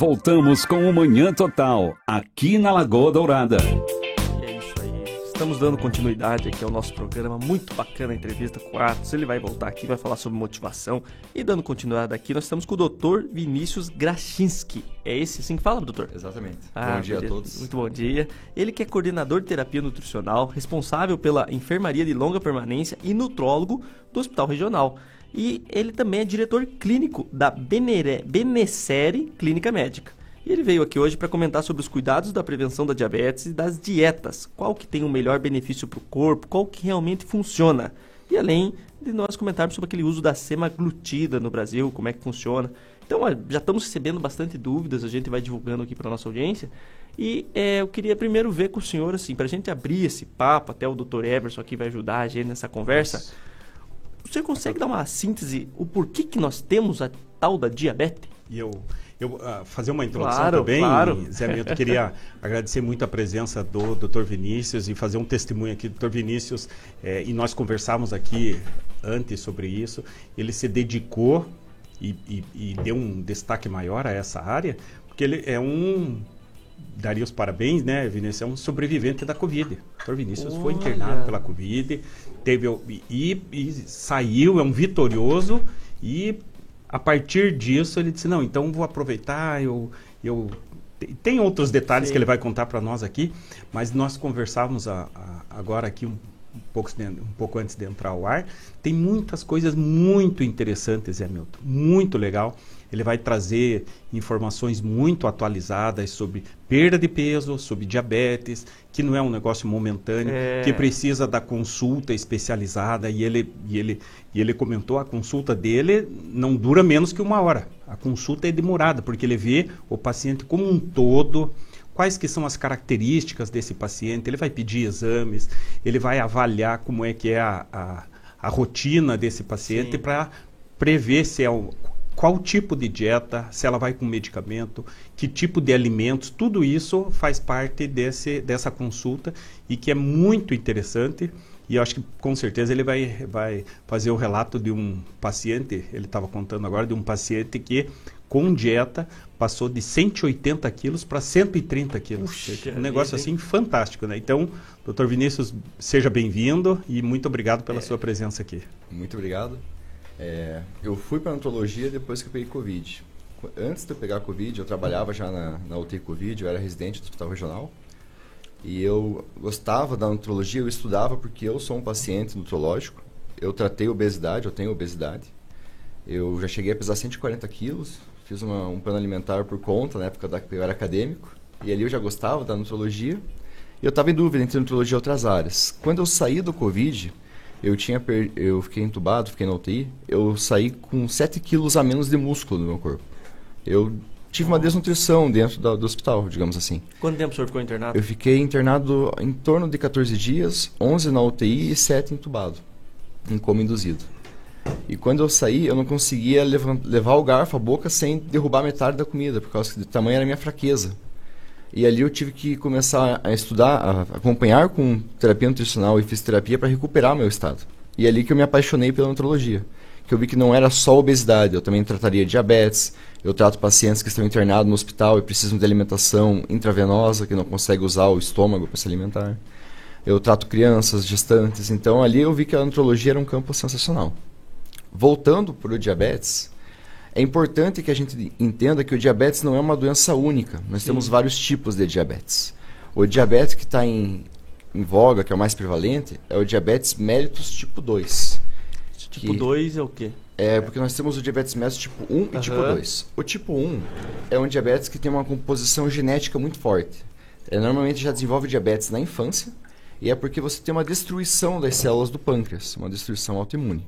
Voltamos com o Manhã Total, aqui na Lagoa Dourada. E é isso aí. Estamos dando continuidade aqui ao nosso programa. Muito bacana a entrevista com o Atos. Ele vai voltar aqui, vai falar sobre motivação. E dando continuidade aqui, nós estamos com o Dr. Vinícius Grachinski. É esse assim que fala, doutor? Exatamente. Ah, bom dia a todos. Muito bom dia. Ele que é coordenador de terapia nutricional, responsável pela enfermaria de longa permanência e nutrólogo do Hospital Regional. E ele também é diretor clínico da Benere, Benessere Clínica Médica. E ele veio aqui hoje para comentar sobre os cuidados da prevenção da diabetes e das dietas. Qual que tem o melhor benefício para o corpo, qual que realmente funciona. E além de nós comentarmos sobre aquele uso da semaglutida no Brasil, como é que funciona. Então, já estamos recebendo bastante dúvidas, a gente vai divulgando aqui para nossa audiência. E é, eu queria primeiro ver com o senhor, assim, para a gente abrir esse papo, até o Dr. Everson aqui vai ajudar a gente nessa conversa. O senhor consegue dar uma síntese, o porquê que nós temos a tal da diabetes? E eu, eu ah, fazer uma introdução Claro, também, claro. Zé Milton, queria agradecer muito a presença do Dr. Vinícius e fazer um testemunho aqui do Dr. Vinícius, eh, e nós conversávamos aqui antes sobre isso, ele se dedicou e, e- e deu um destaque maior a essa área, porque ele é um daria os parabéns, né, Vinícius? É um sobrevivente da Covid. O Dr. Vinícius foi Olha. internado pela Covid, teve e, e saiu, é um vitorioso e a partir disso ele disse não, então vou aproveitar, eu eu te- tem outros detalhes Sim. que ele vai contar para nós aqui, mas nós conversávamos a- a- agora aqui um, um pouco, um pouco antes de entrar ao ar. Tem muitas coisas muito interessantes, Zé Milton. Muito legal. Ele vai trazer informações muito atualizadas sobre perda de peso, sobre diabetes, que não é um negócio momentâneo, É. que precisa da consulta especializada. E ele, e, ele, e ele comentou, a consulta dele não dura menos que uma hora. A consulta é demorada, porque ele vê o paciente como um todo, quais que são as características desse paciente, ele vai pedir exames, ele vai avaliar como é que é a, a, a rotina desse paciente para prever se é qual tipo de dieta, se ela vai com medicamento, que tipo de alimentos, tudo isso faz parte desse, dessa consulta e que é muito interessante. E eu acho que com certeza ele vai, vai fazer o relato de um paciente, ele estava contando agora, de um paciente que com dieta passou de 180 quilos para 130 quilos. Puxa um negócio vida, assim fantástico, né? Então, doutor Vinícius, seja bem-vindo e muito obrigado pela sua presença aqui. Muito obrigado. É, eu fui para nutologia depois que eu peguei Covid. Antes de eu pegar Covid, eu trabalhava já na, na UTI Covid, eu era residente do hospital regional. E eu gostava da nutrologia, eu estudava porque eu sou um paciente nutrológico. Eu tratei obesidade, eu tenho obesidade. Eu já cheguei a pesar 140 quilos, fiz uma- um plano alimentar por conta, na época da, eu era acadêmico. E ali eu já gostava da nutrologia. E eu estava em dúvida entre nutrologia e outras áreas. Quando eu saí do Covid, eu tinha per... eu fiquei entubado, fiquei na UTI, eu saí com 7 quilos a menos de músculo no meu corpo. Eu tive uma desnutrição dentro da- do hospital, digamos assim. Quanto tempo o senhor ficou internado? Eu fiquei internado em torno de 14 dias, 11 na UTI e 7 entubado, em coma induzido. E quando eu saí, eu não conseguia levar o garfo à boca sem derrubar metade da comida, por causa do tamanho era a minha fraqueza. E ali eu tive que começar a estudar, a acompanhar com terapia nutricional e fisioterapia para recuperar meu estado. E é ali que eu me apaixonei pela nutrologia. Que eu vi que não era só obesidade, eu também trataria diabetes, eu trato pacientes que estão internados no hospital e precisam de alimentação intravenosa, que não conseguem usar o estômago para se alimentar. Eu trato crianças, gestantes, então ali eu vi que a nutrologia era um campo sensacional. Voltando para o diabetes, é importante que a gente entenda que o diabetes não é uma doença única. Nós Sim. temos vários tipos de diabetes. O diabetes que está em, em voga, que é o mais prevalente, é o diabetes mellitus tipo 2. Tipo 2 é o quê? É, porque nós temos o diabetes mellitus tipo 1 e tipo Aham. 2. O tipo 1 é um diabetes que tem uma composição genética muito forte. É, normalmente já desenvolve diabetes na infância e é porque você tem uma destruição das células do pâncreas, uma destruição autoimune.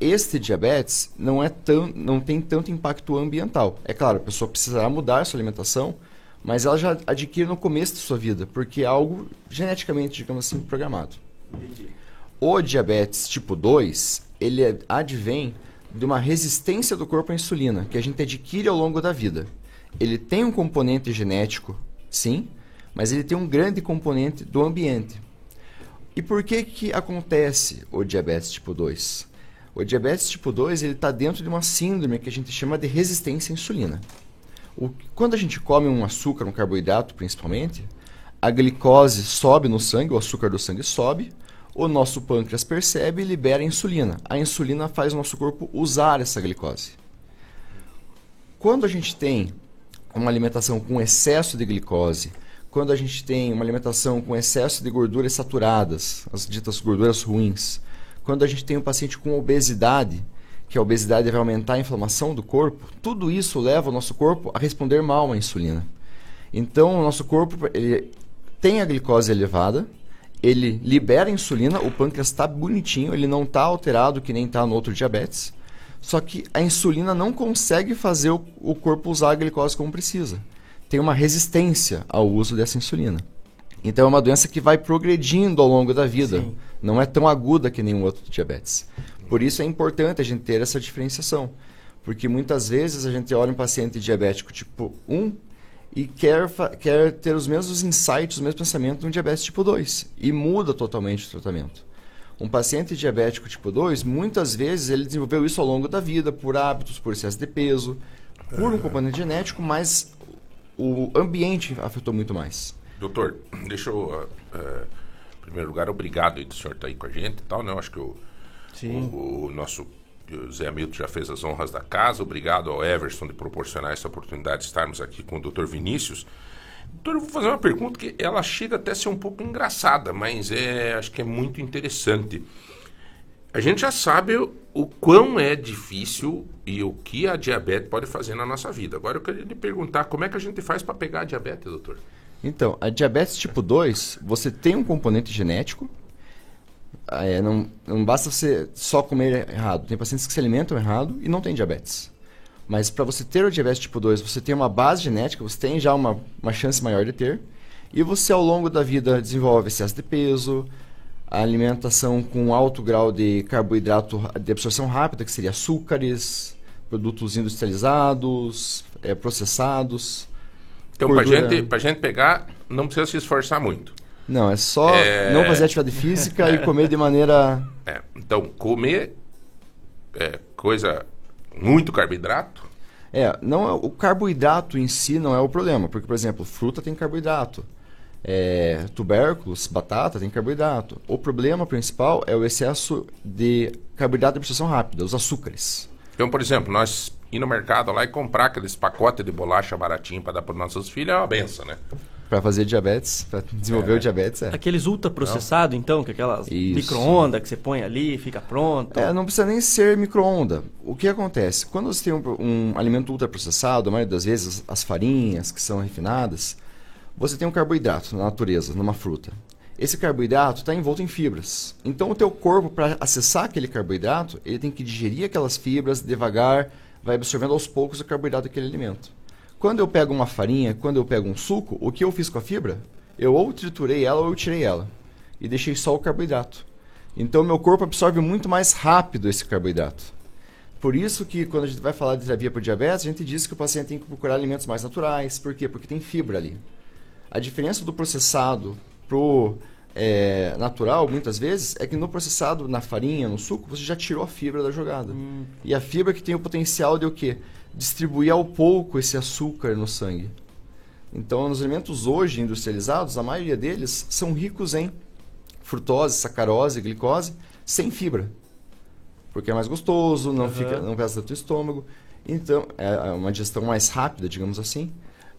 Este diabetes não, é tão, não tem tanto impacto ambiental. É claro, a pessoa precisará mudar sua alimentação, mas ela já adquire no começo de sua vida, porque é algo geneticamente, digamos assim, programado. O diabetes tipo 2, ele é- advém de uma resistência do corpo à insulina, que a gente adquire ao longo da vida. Ele tem um componente genético, sim, mas ele tem um grande componente do ambiente. E por que que acontece o diabetes tipo 2? O diabetes tipo 2 ele está dentro de uma síndrome que a gente chama de resistência à insulina. O- quando a gente come um açúcar, um carboidrato principalmente, a glicose sobe no sangue, o açúcar do sangue sobe, o nosso pâncreas percebe e libera a insulina. A insulina faz o nosso corpo usar essa glicose. Quando a gente tem uma alimentação com excesso de glicose, quando a gente tem uma alimentação com excesso de gorduras saturadas, as ditas gorduras ruins, quando a gente tem um paciente com obesidade, que a obesidade vai aumentar a inflamação do corpo, tudo isso leva o nosso corpo a responder mal à insulina. Então, o nosso corpo ele tem a glicose elevada, ele libera a insulina, o pâncreas está bonitinho, ele não está alterado que nem está no outro diabetes. Só que a insulina não consegue fazer o, o corpo usar a glicose como precisa. Tem uma resistência ao uso dessa insulina. Então é uma doença que vai progredindo ao longo da vida. Não é tão aguda que nenhum outro diabetes. Por isso é importante a gente ter essa diferenciação. Porque muitas vezes a gente olha um paciente diabético tipo 1 e quer, quer ter os mesmos insights, os mesmos pensamentos de um diabetes tipo 2. E muda totalmente o tratamento. Um paciente diabético tipo 2, muitas vezes ele desenvolveu isso ao longo da vida, por hábitos, por excesso de peso, por um componente genético, mas o ambiente afetou muito mais. Doutor, deixa eu. ah, em primeiro lugar, obrigado aí do senhor estar aí com a gente e tal, né? Eu acho que o, o, o nosso o Zé Hamilton já fez as honras da casa. Obrigado ao Everson de proporcionar essa oportunidade de estarmos aqui com o doutor Vinícius. Doutor, eu vou fazer uma pergunta que ela chega até a ser um pouco engraçada, mas é, acho que é muito interessante. A gente já sabe o, o quão é difícil e o que a diabetes pode fazer na nossa vida. Agora eu queria lhe perguntar como é que a gente faz para pegar a diabetes, doutor? Então, a diabetes tipo 2, você tem um componente genético. É, não, não basta você só comer errado. Tem pacientes que se alimentam errado e não tem diabetes. Mas para você ter o diabetes tipo 2, você tem uma base genética, você tem já uma, uma chance maior de ter. E você, ao longo da vida, desenvolve excesso de peso, a alimentação com alto grau de carboidrato de absorção rápida, que seria açúcares, produtos industrializados, eh, processados. Então, para gente, pra gente pegar, não precisa se esforçar muito. Não, é só É. não fazer atividade física e comer de maneira. É, então, comer é, coisa, muito carboidrato, É, não é, o carboidrato em si não é o problema, porque, por exemplo, fruta tem carboidrato, é, tubérculos, batata tem carboidrato. O problema principal é o excesso de carboidrato de absorção rápida, os açúcares. Então, por exemplo, nós ir no mercado lá e comprar aqueles pacotes de bolacha baratinho para dar para nossos filhos é uma benção, né? Para fazer diabetes, para desenvolver É. o diabetes, é. Aqueles ultraprocessados, então, que aquelas micro-ondas que você põe ali e fica pronto. É, não precisa nem ser micro-onda. O que acontece? Quando você tem um, um alimento ultraprocessado, a maioria das vezes as farinhas que são refinadas, você tem um carboidrato na natureza, numa fruta. Esse carboidrato está envolto em fibras. Então o teu corpo, para acessar aquele carboidrato, ele tem que digerir aquelas fibras devagar, vai absorvendo aos poucos o carboidrato daquele alimento. Quando eu pego uma farinha, quando eu pego um suco, o que eu fiz com a fibra? Eu ou triturei ela ou eu tirei ela. E deixei só o carboidrato. Então meu corpo absorve muito mais rápido esse carboidrato. Por isso que quando a gente vai falar de terapia para diabetes, a gente diz que o paciente tem que procurar alimentos mais naturais. Por quê? Porque tem fibra ali. A diferença do processado pro é, natural, muitas vezes, é que no processado, na farinha, no suco, você já tirou a fibra da jogada. E a fibra que tem o potencial de o quê? Distribuir ao pouco esse açúcar no sangue. Então, nos alimentos hoje industrializados, a maioria deles são ricos em frutose, sacarose, glicose, sem fibra. Porque é mais gostoso, não, Aham. fica, não pesa tanto o estômago. Então, é uma digestão mais rápida, digamos assim.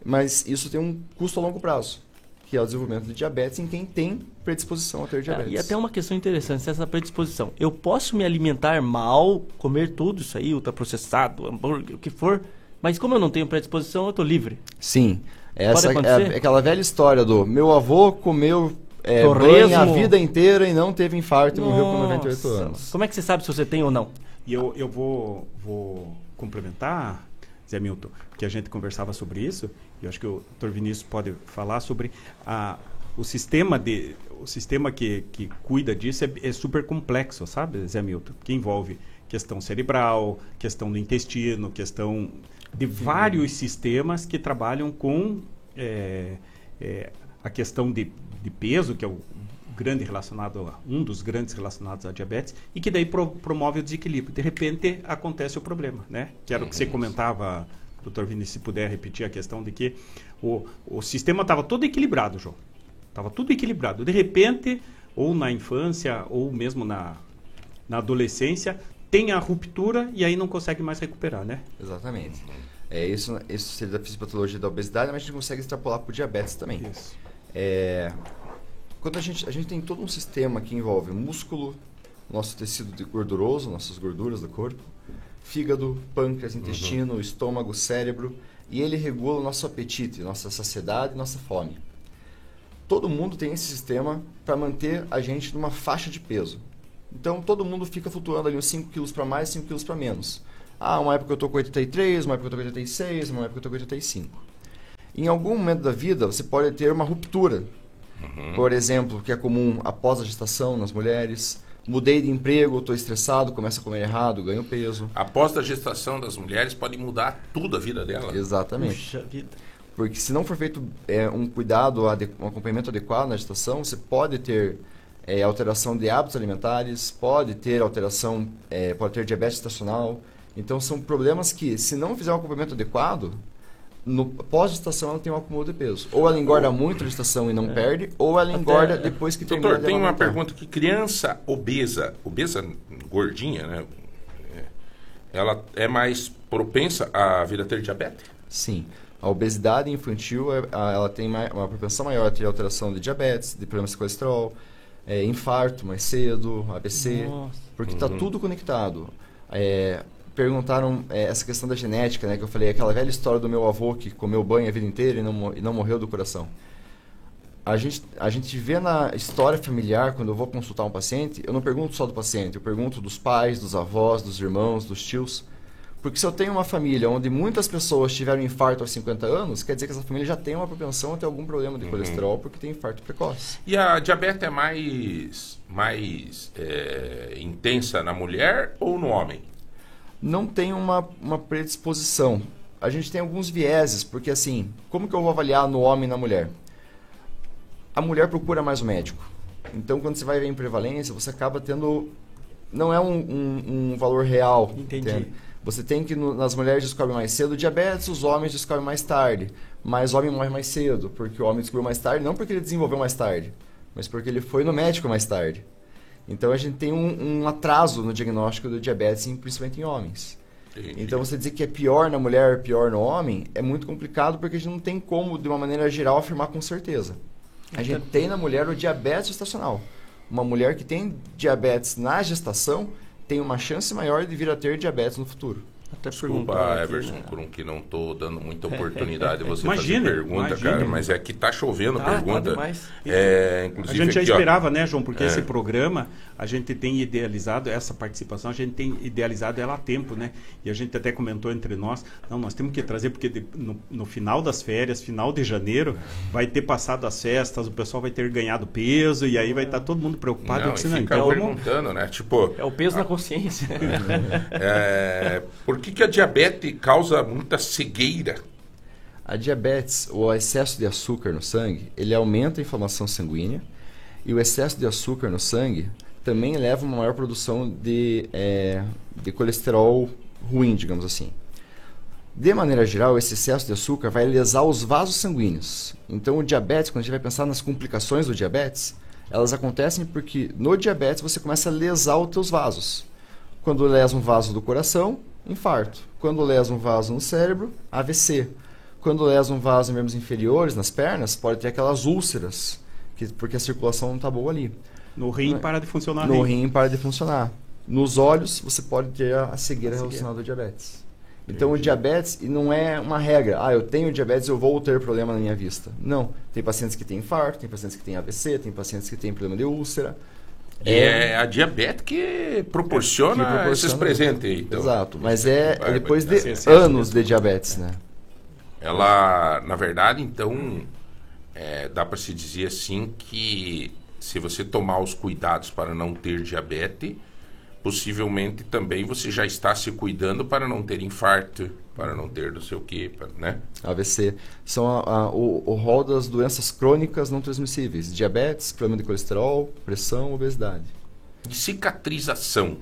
Mas isso tem um custo a longo prazo. Que é o desenvolvimento de diabetes em quem tem predisposição a ter diabetes. E até uma questão interessante, essa predisposição. Eu posso me alimentar mal, comer tudo isso aí, ultraprocessado, hambúrguer, o que for, mas como eu não tenho predisposição, eu estou livre. Sim. Essa é aquela velha história do meu avô comeu é, Torresmo. banha a vida inteira e não teve infarto e morreu com 98 Nossa, anos. Como é que você sabe se você tem ou não? E eu, eu vou, vou complementar, Zé Milton, que a gente conversava sobre isso, e eu acho que o Dr. Vinícius pode falar sobre a, o sistema de o sistema que, que cuida disso é, é super complexo, sabe, Zé Milton? Que envolve questão cerebral, questão do intestino, questão de vários sistemas que trabalham com é, é, a questão de, de peso, que é o grande relacionado a, um dos grandes relacionados à diabetes e que daí pro, promove o desequilíbrio. De repente acontece o problema, né? Que era o que você comentava, doutor Vinícius, se puder repetir a questão de que o, o sistema estava todo equilibrado, João. Estava tudo equilibrado. De repente, ou na infância, ou mesmo na, na adolescência, tem a ruptura e aí não consegue mais recuperar, né? Exatamente. É, isso, isso seria da fisiopatologia da obesidade, mas a gente consegue extrapolar para o diabetes também. É, quando a gente, a gente tem todo um sistema que envolve músculo, nosso tecido gorduroso, nossas gorduras do corpo, fígado, pâncreas, intestino, estômago, cérebro, e ele regula o nosso apetite, nossa saciedade, nossa fome. Todo mundo tem esse sistema para manter a gente numa faixa de peso. Então todo mundo fica flutuando ali uns 5 quilos para mais, 5 quilos para menos. Ah, uma época eu estou com 83, uma época eu estou com 86, uma época eu estou com 85. Em algum momento da vida você pode ter uma ruptura. Por exemplo, que é comum após a gestação nas mulheres. Mudei de emprego, estou estressado, começo a comer errado, ganho peso. Após a gestação das mulheres, pode mudar tudo a vida dela. Exatamente. Puxa vida. Porque se não for feito é, um cuidado, um acompanhamento adequado na gestação, você pode ter é, alteração de hábitos alimentares, pode ter alteração, é, pode ter diabetes estacional. Então são problemas que, se não fizer um acompanhamento adequado, no pós-gestação ela tem um acúmulo de peso. Ou ela engorda muito na gestação e não perde, ou ela engorda depois que Doutor, tem uma pergunta que criança obesa, obesa gordinha, né? é, Ela é mais propensa a vir a ter diabetes? Sim. A obesidade infantil, é- a- ela tem uma propensão maior a ter alteração de diabetes, de problemas de colesterol, é, infarto mais cedo, ABC, Nossa. porque está Uhum. tudo conectado. É, perguntaram é, essa questão da genética, né, que eu falei, aquela velha história do meu avô que comeu banho a vida inteira e não, e não morreu do coração. A gente, a gente vê na história familiar, quando eu vou consultar um paciente, eu não pergunto só do paciente, eu pergunto dos pais, dos avós, dos irmãos, dos tios. Porque se eu tenho uma família onde muitas pessoas tiveram infarto aos 50 anos, quer dizer que essa família já tem uma propensão a ter algum problema de Uhum. colesterol porque tem infarto precoce. E a diabetes é mais, mais é, intensa na mulher ou no homem? Não tem uma, uma predisposição. A gente tem alguns vieses, porque assim, como que eu vou avaliar no homem e na mulher? A mulher procura mais o médico. Então, quando você vai ver em prevalência, você acaba tendo. Não é um, um- um valor real. Entendi. entende? Você tem que, no- nas mulheres, descobre mais cedo diabetes, os homens descobrem mais tarde. Mas o homem morre mais cedo, porque o homem descobriu mais tarde, não porque ele desenvolveu mais tarde, mas porque ele foi no médico mais tarde. Então, a gente tem um, um atraso no diagnóstico do diabetes, em- principalmente em homens. Então, você dizer que é pior na mulher, pior no homem, é muito complicado, porque a gente não tem como, de uma maneira geral, afirmar com certeza. A gente tem na mulher o diabetes gestacional. Uma mulher que tem diabetes na gestação tem uma chance maior de vir a ter diabetes no futuro. Até Desculpa, Everson Krum, que não estou dando muita oportunidade de você Imagine, fazer pergunta, imagine. cara, mas é que tá chovendo Tá, tá pergunta. demais. É, A inclusive gente já aqui, ó. esperava, né, João? Porque É. esse programa, a gente tem idealizado essa participação, a gente tem idealizado ela há tempo, né? E a gente até comentou entre nós, não, nós temos que trazer, porque de- no, no final das férias, final de janeiro, vai ter passado as festas, o pessoal vai ter ganhado peso, e aí vai estar todo mundo preocupado. Não, e não, fica então vamos- perguntando, né? Tipo, É o peso na consciência. é, por que, que a diabetes causa muita cegueira? A diabetes, o excesso de açúcar no sangue, ele aumenta a inflamação sanguínea e o excesso de açúcar no sangue também leva a uma maior produção de, eh, de colesterol ruim, digamos assim. De maneira geral, esse excesso de açúcar vai lesar os vasos sanguíneos. Então, o diabetes, quando a gente vai pensar nas complicações do diabetes, elas acontecem porque no diabetes você começa a lesar os teus vasos. Quando lesa um vaso do coração, infarto. Quando lesa um vaso no cérebro, AVC. Quando lesam vasos em membros inferiores, nas pernas, pode ter aquelas úlceras, que, porque a circulação não está boa ali. No rim para de funcionar. No rim para de funcionar. Nos olhos, você pode ter a cegueira relacionada ao diabetes. Então, o diabetes e não é uma regra. Ah, eu tenho diabetes, eu vou ter problema na minha vista. Não. Tem pacientes que têm infarto, tem pacientes que têm AVC, tem pacientes que têm problema de úlcera. E é a diabetes que proporciona, que proporciona esses presentes aí. Então. Exato. Mas é depois de ser anos de diabetes, né? Ela, na verdade, então, é, dá para se dizer assim que se você tomar os cuidados para não ter diabetes, possivelmente também você já está se cuidando para não ter infarto, para não ter não sei o para- né? AVC. São a- a- o, o rol das doenças crônicas não transmissíveis. Diabetes, problema de colesterol, pressão, obesidade. De cicatrização.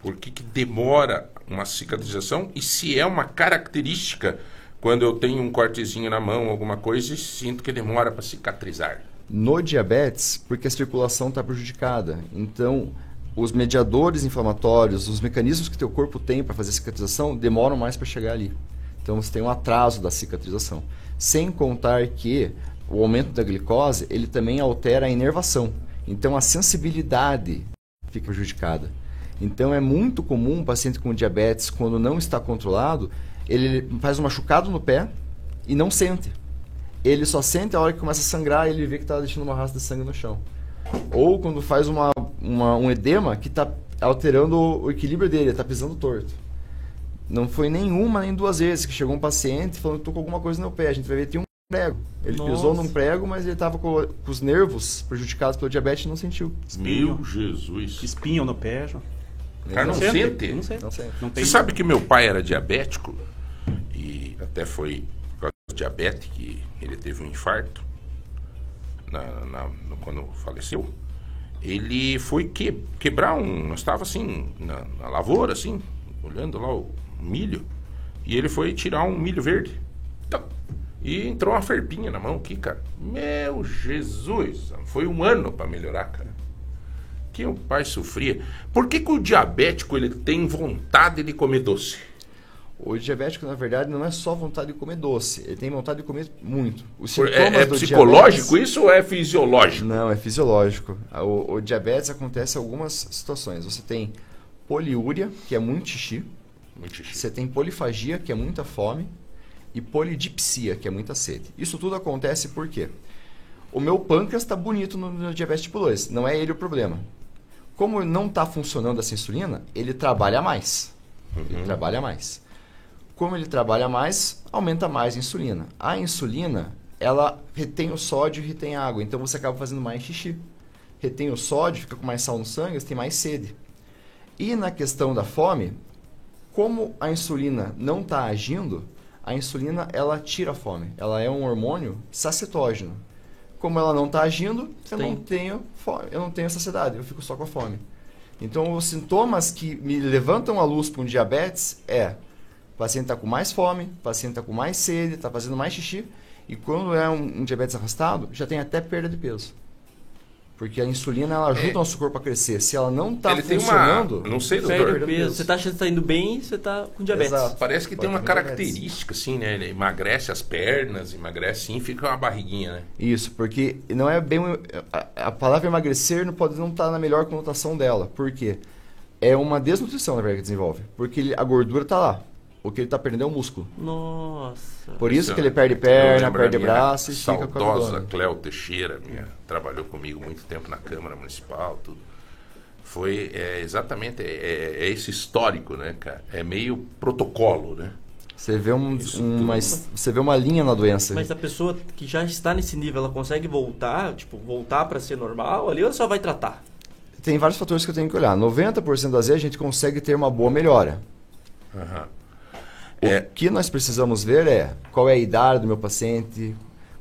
Por que, que demora uma cicatrização? E se é uma característica quando eu tenho um cortezinho na mão, alguma coisa, e sinto que demora para cicatrizar. No diabetes, porque a circulação está prejudicada. Então, os mediadores inflamatórios, os mecanismos que teu corpo tem para fazer cicatrização, demoram mais para chegar ali. Então, você tem um atraso da cicatrização. Sem contar que o aumento da glicose, ele também altera a inervação. Então, a sensibilidade fica prejudicada. Então, é muito comum um paciente com diabetes, quando não está controlado, ele faz um machucado no pé e não sente ele só sente a hora que começa a sangrar e ele vê que está deixando uma raça de sangue no chão. Ou quando faz uma, uma- um edema que está alterando o equilíbrio dele, está pisando torto. Não foi nenhuma nem duas vezes que chegou um paciente falando que tô com alguma coisa no pé. A gente vai ver que tinha um prego. Ele pisou Nossa. num prego, mas ele estava com, com os nervos prejudicados pelo diabetes e não sentiu. Meu Jesus. Espinho no pé, já. O cara não sente? Não sente. Não sente. Não tem Você sabe que meu pai era diabético e até foi por causa do diabetes que ele teve um infarto na, na- no- quando faleceu. Ele foi que, quebrar um. Nós estava assim, na, na lavoura, assim, olhando lá o milho, e ele foi tirar um milho verde. Tá. E entrou uma ferpinha na mão aqui, cara. Meu Jesus! Foi um ano para melhorar, cara que o pai sofria. Por que, que o diabético ele tem vontade de comer doce? O diabético, na verdade, não é só vontade de comer doce. Ele tem vontade de comer muito. É, é psicológico diabetes- isso ou é fisiológico? Não, é fisiológico. O, o diabetes acontece em algumas situações. Você tem poliúria, que é muito xixi. Muito xixi. Você tem polifagia, que é muita fome. E polidipsia, que é muita sede. Isso tudo acontece por quê? O meu pâncreas está bonito no, no diabetes tipo 2. Não é ele o problema. Como não está funcionando essa insulina, ele trabalha mais. Ele trabalha mais. Como ele trabalha mais, aumenta mais a insulina. A insulina, ela retém o sódio e retém a água. Então você acaba fazendo mais xixi. Retém o sódio, fica com mais sal no sangue, você tem mais sede. E na questão da fome, como a insulina não está agindo, a insulina ela tira a fome. Ela é um hormônio sacetógeno. Como ela não está agindo, eu Tem. não tenho fome, eu não tenho saciedade, eu fico só com a fome. Então, os sintomas que me levantam a luz para um diabetes é o paciente está com mais fome, o paciente está com mais sede, está fazendo mais xixi, e quando é um, um diabetes arrastado, já tem até perda de peso. Porque a insulina ela ajuda o nosso corpo a crescer. Se ela não está tem uma- funcionando, não sei, doutor. Perde peso. Você tá achando que tá indo bem, você tá com diabetes. Exato. Parece que tem Pode uma ter diabetes. característica, assim, né? Ele emagrece as pernas, emagrece sim, fica uma barriguinha, né? Isso, porque não é bem. A, a palavra emagrecer não pode não estar na melhor conotação dela. Por quê? É uma desnutrição, na verdade, que desenvolve. Porque ele- a gordura está lá. O que ele está perdendo é o músculo. Nossa. Por isso que ele é perde perna, perde a minha braço e fica com a Saudosa. Cléo Teixeira, minha, trabalhou comigo muito tempo na Câmara Municipal, tudo. Foi é, exatamente é, é esse histórico, né, cara? É meio protocolo, né? Você vê, um, uma, você vê uma linha na doença. Mas a pessoa que já está nesse nível, ela consegue voltar, tipo, voltar para ser normal ali ou só vai tratar? Tem vários fatores que eu tenho que olhar. 90% das vezes a gente consegue ter uma boa melhora. Aham. O que nós precisamos ver é qual é a idade do meu paciente.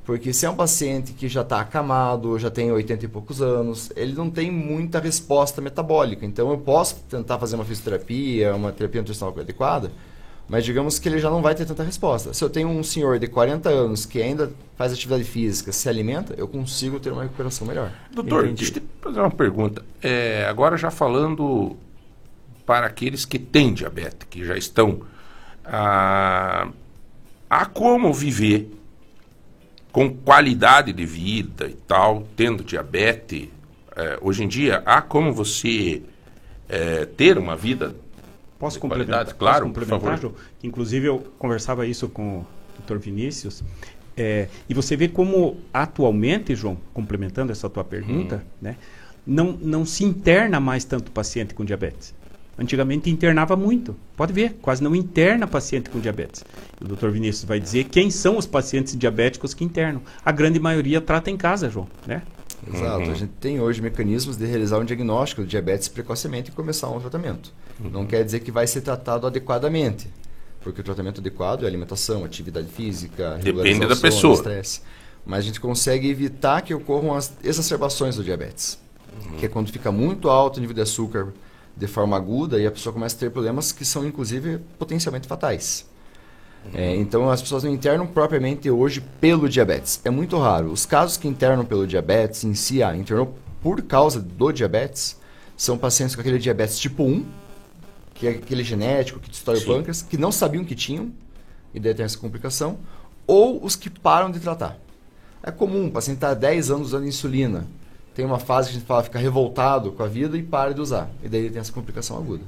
Porque se é um paciente que já está acamado, já tem 80 e poucos anos, ele não tem muita resposta metabólica. Então eu posso tentar fazer uma fisioterapia, uma terapia nutricional adequada, mas digamos que ele já não vai ter tanta resposta. Se eu tenho um senhor de 40 anos que ainda faz atividade física, se alimenta, eu consigo ter uma recuperação melhor. Doutor, Entendi. deixa eu te fazer uma pergunta. É, agora já falando para aqueles que têm diabetes, que já estão. Ah, há como viver com qualidade de vida e tal, tendo diabetes. É, hoje em dia, há como você é, ter uma vida Posso complementar? Claro, Posso por complementar, favor. Que, Inclusive, eu conversava isso com o Dr. Vinícius. é, e você vê como atualmente, João, complementando essa tua pergunta, né, não, não se interna mais tanto paciente com diabetes. Antigamente internava muito. Pode ver, quase não interna paciente com diabetes. O Dr. Vinícius vai dizer quem são os pacientes diabéticos que internam. A grande maioria trata em casa, João, né? Exato. A gente tem hoje mecanismos de realizar um diagnóstico de diabetes precocemente e começar um tratamento. Não quer dizer que vai ser tratado adequadamente, porque o tratamento adequado é alimentação, atividade física, Depende da pessoa. estresse. Mas a gente consegue evitar que ocorram as exacerbações do diabetes, que é quando fica muito alto o nível de açúcar de forma aguda e a pessoa começa a ter problemas que são inclusive potencialmente fatais. É, então as pessoas não internam propriamente hoje pelo diabetes. É muito raro. Os casos que internam pelo diabetes em si, ah, internou por causa do diabetes, são pacientes com aquele diabetes tipo 1, que é aquele genético que destrói o Sim. pâncreas, que não sabiam que tinham, e daí tem essa complicação, ou os que param de tratar. É comum, o paciente está há 10 anos usando insulina, tem uma fase que a gente fala, fica revoltado com a vida e para de usar, e daí ele tem essa complicação aguda.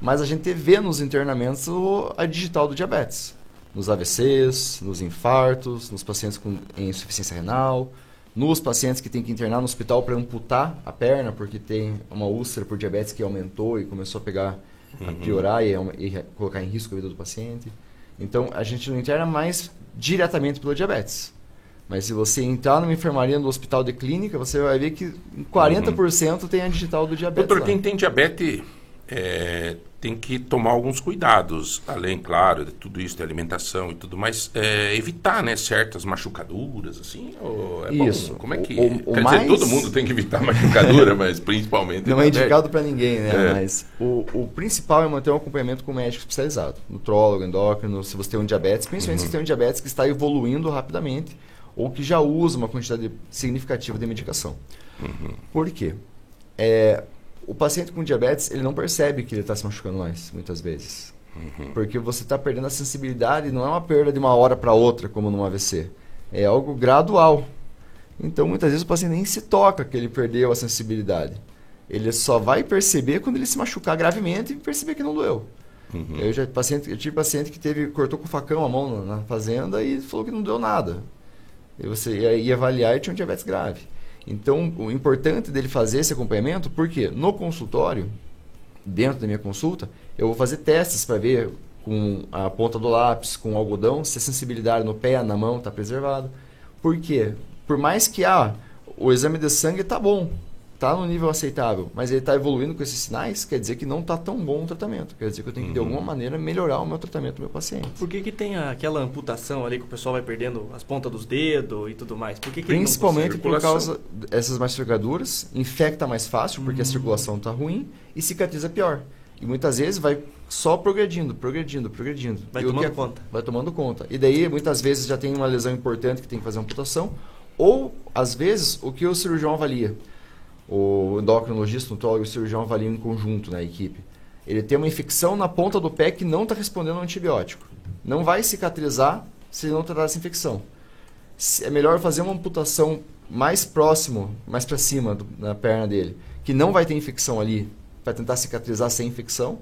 Mas a gente vê nos internamentos o- a digital do diabetes. Nos AVCs, nos infartos, nos pacientes com insuficiência renal, nos pacientes que tem que internar no hospital para amputar a perna porque tem uma úlcera por diabetes que aumentou e começou a pegar, a Uhum. piorar e, e colocar em risco a vida do paciente. Então a gente não interna mais diretamente pelo diabetes. Mas se você entrar numa enfermaria no hospital de clínica, você vai ver que em 40% tem a digital do diabetes. Doutor, lá. quem tem diabetes é, tem que tomar alguns cuidados, além, claro, de tudo isso, de alimentação e tudo mais, é, evitar, né, certas machucaduras, assim, ou é Isso. bom? Como é que... O- o quer mais- dizer, todo mundo tem que evitar machucadura, mas principalmente... Não é indicado para ninguém, né? É. Mas o, o principal é manter um acompanhamento com um médico especializado, nutrólogo, endócrino, se você tem um diabetes, principalmente Uhum. se tem um diabetes que está evoluindo rapidamente ou que já usa uma quantidade significativa de medicação. Uhum. Por quê? É, o paciente com diabetes, ele não percebe que ele está se machucando mais, muitas vezes. Uhum. Porque você está perdendo a sensibilidade, não é uma perda de uma hora para outra, como num AVC. É algo gradual. Então, muitas vezes o paciente nem se toca que ele perdeu a sensibilidade. Ele só vai perceber quando ele se machucar gravemente e perceber que não doeu. Uhum. Eu já paciente, eu tive paciente que teve cortou com o facão a mão na, na fazenda e falou que não deu nada. Você ia, ia avaliar e tinha um diabetes grave. Então, o importante dele fazer esse acompanhamento, porque no consultório, dentro da minha consulta, eu vou fazer testes para ver com a ponta do lápis, com o algodão, se a sensibilidade no pé, na mão está preservada. Por quê? Por mais que ah, o exame de sangue está bom, está no nível aceitável, mas ele está evoluindo com esses sinais, quer dizer que não está tão bom o tratamento. Quer dizer que eu tenho que, de Uhum. alguma maneira, melhorar o meu tratamento do meu paciente. Por que, que tem aquela amputação ali que o pessoal vai perdendo as pontas dos dedos e tudo mais? Por que que Principalmente por causa dessas machucaduras, infecta mais fácil porque a Hum. circulação está ruim e cicatriza pior. E muitas vezes vai só progredindo, progredindo, progredindo. Vai E tomando que- conta. Vai tomando conta. E daí muitas vezes já tem uma lesão importante que tem que fazer amputação ou às vezes o que o cirurgião avalia. O endocrinologista, o nutrólogo e o cirurgião avaliam em conjunto na equipe. Ele tem uma infecção na ponta do pé que não está respondendo ao antibiótico. Não vai cicatrizar se não tratar essa infecção. É melhor fazer uma amputação mais próximo, mais para cima do- na perna dele, que não vai ter infecção ali, para tentar cicatrizar sem infecção,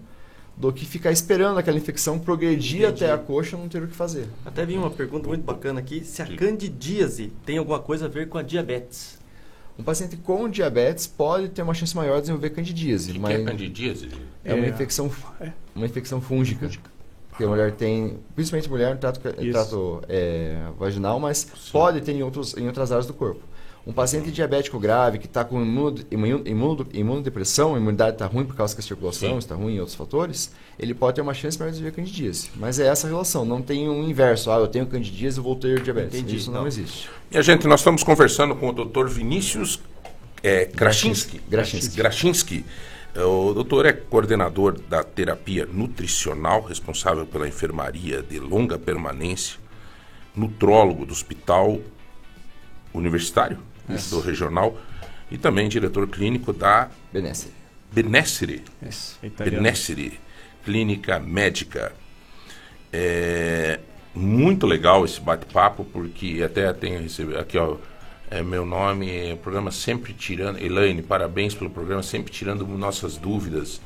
do que ficar esperando aquela infecção progredir até a coxa e não ter o que fazer. Até vi uma pergunta muito bacana aqui, se a candidíase tem alguma coisa a ver com a diabetes. Um paciente com diabetes pode ter uma chance maior de desenvolver candidíase. que mas é candidíase? É uma É. infecção, uma infecção fúngica. Que a mulher tem, principalmente mulher no trato, trato é, vaginal, mas pode ter em, outros, em outras áreas do corpo. Um paciente diabético grave que está com imuno, imuno, imuno- imunodepressão, a imunidade está ruim por causa que a circulação Sim. está ruim e outros fatores, ele pode ter uma chance maior de desenvolver candidíase. Mas é essa a relação, não tem um inverso. Ah, eu tenho candidíase e vou ter diabetes. Entendi, Isso não, não. existe. Minha gente, nós estamos conversando com o Dr. Vinícius é, Grachinski. Grachinski. Grachinski. É, O doutor é coordenador da terapia nutricional, responsável pela enfermaria de longa permanência, nutrólogo do Hospital Universitário, do Regional, e também diretor clínico da Benesse. Benessere. italiano. Benessere, Clínica Médica. É, muito legal esse bate-papo, porque até tenho recebido aqui, ó. É meu nome, é o programa sempre tirando. Elaine, parabéns pelo programa, sempre tirando nossas dúvidas.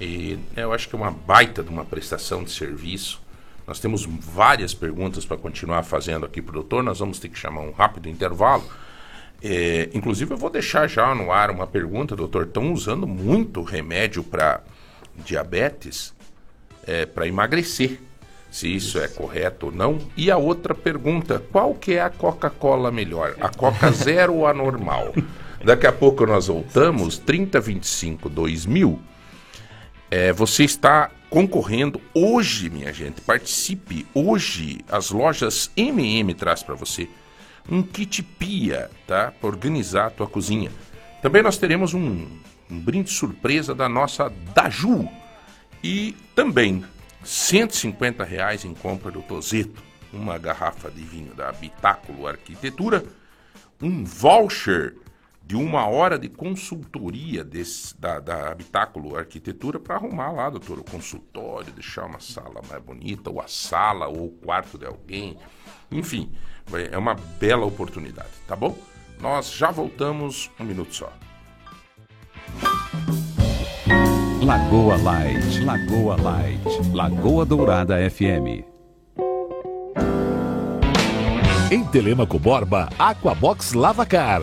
E né, eu acho que é uma baita de uma prestação de serviço. Nós temos várias perguntas para continuar fazendo aqui para o doutor. Nós vamos ter que chamar um rápido intervalo. É, inclusive, eu vou deixar já no ar uma pergunta, doutor. Estão usando muito remédio para diabetes é, para emagrecer. Se isso é correto ou não. E a outra pergunta: qual que é a Coca-Cola melhor? A Coca Zero ou a normal? Daqui a pouco nós voltamos, 3025 2000. É, você está concorrendo hoje, minha gente. Participe hoje. As lojas MM traz para você um kit pia, tá? Para organizar a tua cozinha. Também nós teremos um, um brinde surpresa da nossa Daju. E também 150 reais em compra do Tozeto, uma garrafa de vinho da Habitáculo Arquitetura, um voucher de uma hora de consultoria desse, da, da Habitáculo Arquitetura para arrumar lá, doutor, o consultório, deixar uma sala mais bonita, ou a sala, ou o quarto de alguém. Enfim, é uma bela oportunidade, tá bom? Nós já voltamos um minuto só. Lagoa Light, Lagoa Light, Lagoa Dourada FM. Em Telemaco Borba, Aquabox Lavacar.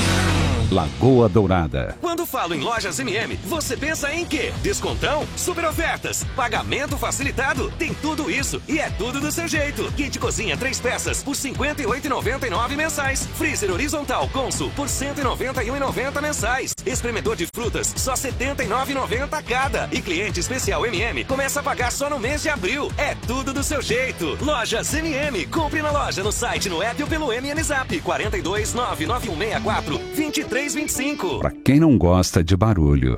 Lagoa Dourada. Quando falo em lojas MM, você pensa em quê? Descontão? Super ofertas? Pagamento facilitado? Tem tudo isso e é tudo do seu jeito. Kit cozinha três peças por R$ 58,99 mensais. Freezer horizontal Consul por R$ 191,90 mensais. Espremedor de frutas só R$ 79,90 cada. E cliente especial MM começa a pagar só no mês de abril. É tudo do seu jeito. Lojas MM. Compre na loja, no site, no app ou pelo MN Zap 42 99164 2325. Para quem não gosta de barulho.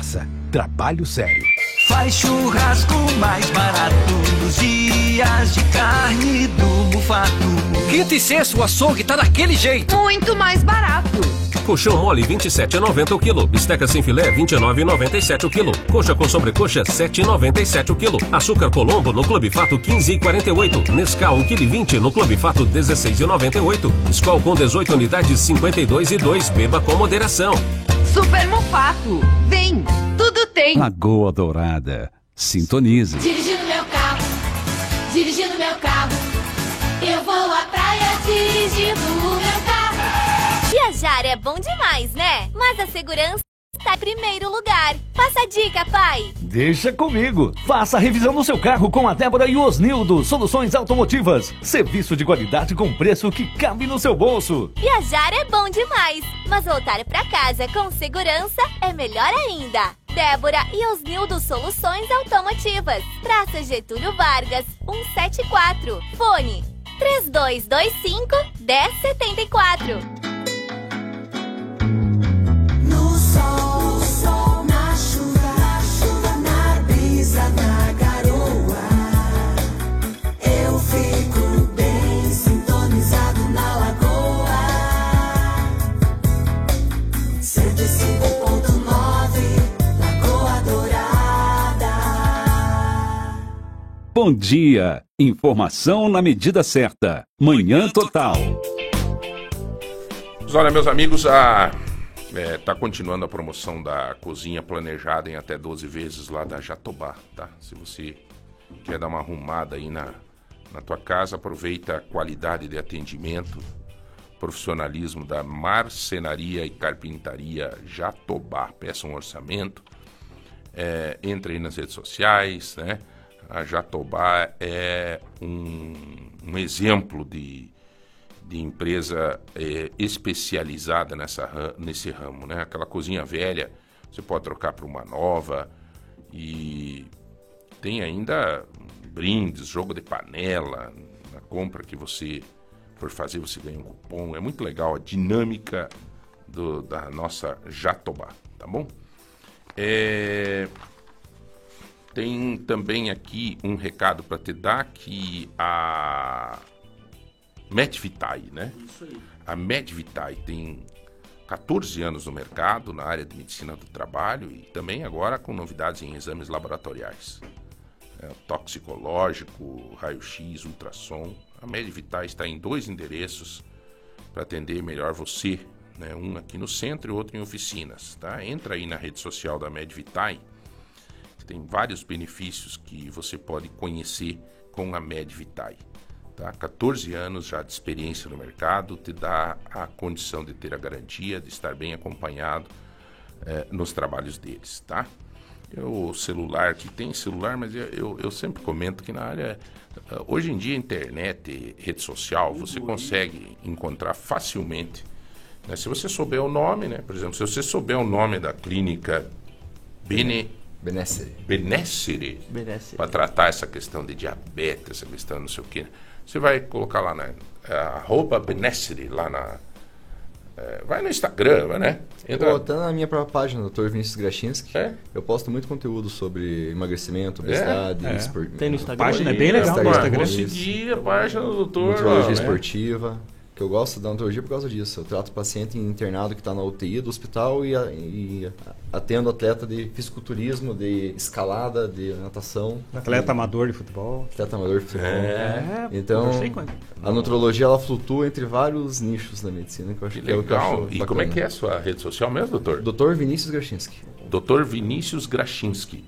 Trabalho sério. Faz churrasco mais barato nos dias de carne do Mufato. Quinta e sexta, o açougue tá daquele jeito. Muito mais barato. Colchão mole 27,90 o quilo. Bisteca sem filé 29,97 o quilo. Coxa com sobrecoxa 7,97 o quilo. Açúcar Colombo no Clube Fato 15,48. Nescau 1 kg 20 no Clube Fato 16,98. Skol com 18 unidades 52,2. Beba com moderação. Super Mufato. Vem, tudo tem. Lagoa Dourada. Sintonize. Dirigindo meu carro, dirigindo meu carro. Eu vou à praia dirigindo o meu carro. Viajar é bom demais, né? Mas a segurança está em primeiro lugar. Passa a dica, pai. Deixa comigo. Faça a revisão do seu carro com a Débora e o Osnildo. Soluções automotivas. Serviço de qualidade com preço que cabe no seu bolso. Viajar é bom demais, mas voltar pra casa com segurança é melhor ainda. Débora e Osnildo Soluções Automotivas. Praça Getúlio Vargas, 174. Fone 3225 1074. Bom dia. Informação na medida certa. Manhã Total. Olha, meus amigos, a é, tá continuando a promoção da cozinha planejada em até 12 vezes lá da Jatobá, tá? Se você quer dar uma arrumada aí na, na tua casa, aproveita a qualidade de atendimento, profissionalismo da marcenaria e carpintaria Jatobá. Peça um orçamento. É, entre aí nas redes sociais, né? A Jatobá é um, um exemplo de, de empresa é, especializada nessa, nesse ramo, né? Aquela cozinha velha, você pode trocar por uma nova e tem ainda brindes, jogo de panela, na compra que você for fazer, você ganha um cupom. É muito legal a dinâmica do- da nossa Jatobá, tá bom? É, tem também aqui um recado para te dar que a Medvitae, né? A Medvitae tem 14 anos no mercado na área de medicina do trabalho e também agora com novidades em exames laboratoriais. É, toxicológico, raio-x, ultrassom. A Medvitae está em dois endereços para atender melhor você, né? um aqui no centro e outro em oficinas. Tá? Entra aí na rede social da Medvitae, tem vários benefícios que você pode conhecer com a Medvitae. Tá? 14 anos já de experiência no mercado te dá a condição de ter a garantia de estar bem acompanhado eh, nos trabalhos deles, tá? O celular, que tem celular, mas eu, eu, eu sempre comento que na área. eh, Hoje em dia, internet, rede social, você consegue encontrar facilmente. né? Se você souber o nome, né? Por exemplo, se você souber o nome da clínica Bene, Benessere. Benessere, Benessere. para tratar essa questão de diabetes, essa questão não sei o quê. Você vai colocar lá na é, arroba Benessere, lá na. é, vai no Instagram, vai, né? Pô, tá na minha própria página, Dr. Vinícius Grachinski. É? Eu posto muito conteúdo sobre emagrecimento, obesidade, É? espor- Tem no Instagram? página é bem legal no Instagram. Seguir a página do doutor. Nutrologia lá, né? esportiva. Que eu gosto da nutrologia por causa disso. Eu trato paciente internado que está na UTI do hospital e, e atendo atleta de fisiculturismo, de escalada, de natação. Atleta amador de futebol. Atleta amador de futebol. É, então, a nutrologia ela flutua entre vários nichos da medicina que eu acho Que que, é o que eu acho legal. E como é bacana. que é a sua rede social mesmo, doutor? Dr. Vinícius Grachinski. Doutor Vinícius Grachinski.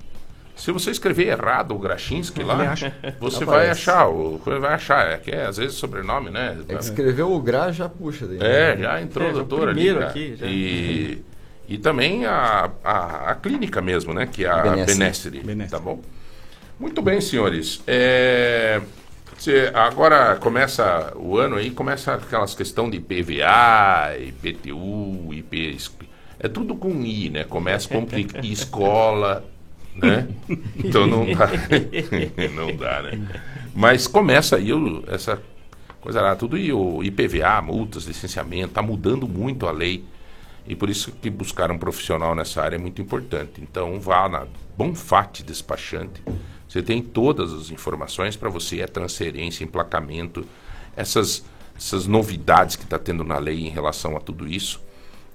Se você escrever errado o Grachinski lá, você vai achar. O, vai achar. É que é, às vezes sobrenome, né? É que escreveu o Gra já puxa daí. É, né? já entrou É, o já o doutor ali. cara. aqui, já. E, e também a, a, a clínica mesmo, né? Que é a Benessere. Benessere. Tá bom? Muito bem, senhores. É, cê- agora começa o ano aí, começa aquelas questão de IPVA, IPTU, IP. É tudo com I, né? Começa com escola, né? Então não dá. não dá, né? Mas começa aí essa coisa lá, tudo e o IPVA, multas, licenciamento, tá mudando muito a lei. E por isso que buscar um profissional nessa área é muito importante. Então vá na Bonfate Despachante. Você tem todas as informações para você, a transferência, emplacamento, essas, essas novidades que está tendo na lei em relação a tudo isso,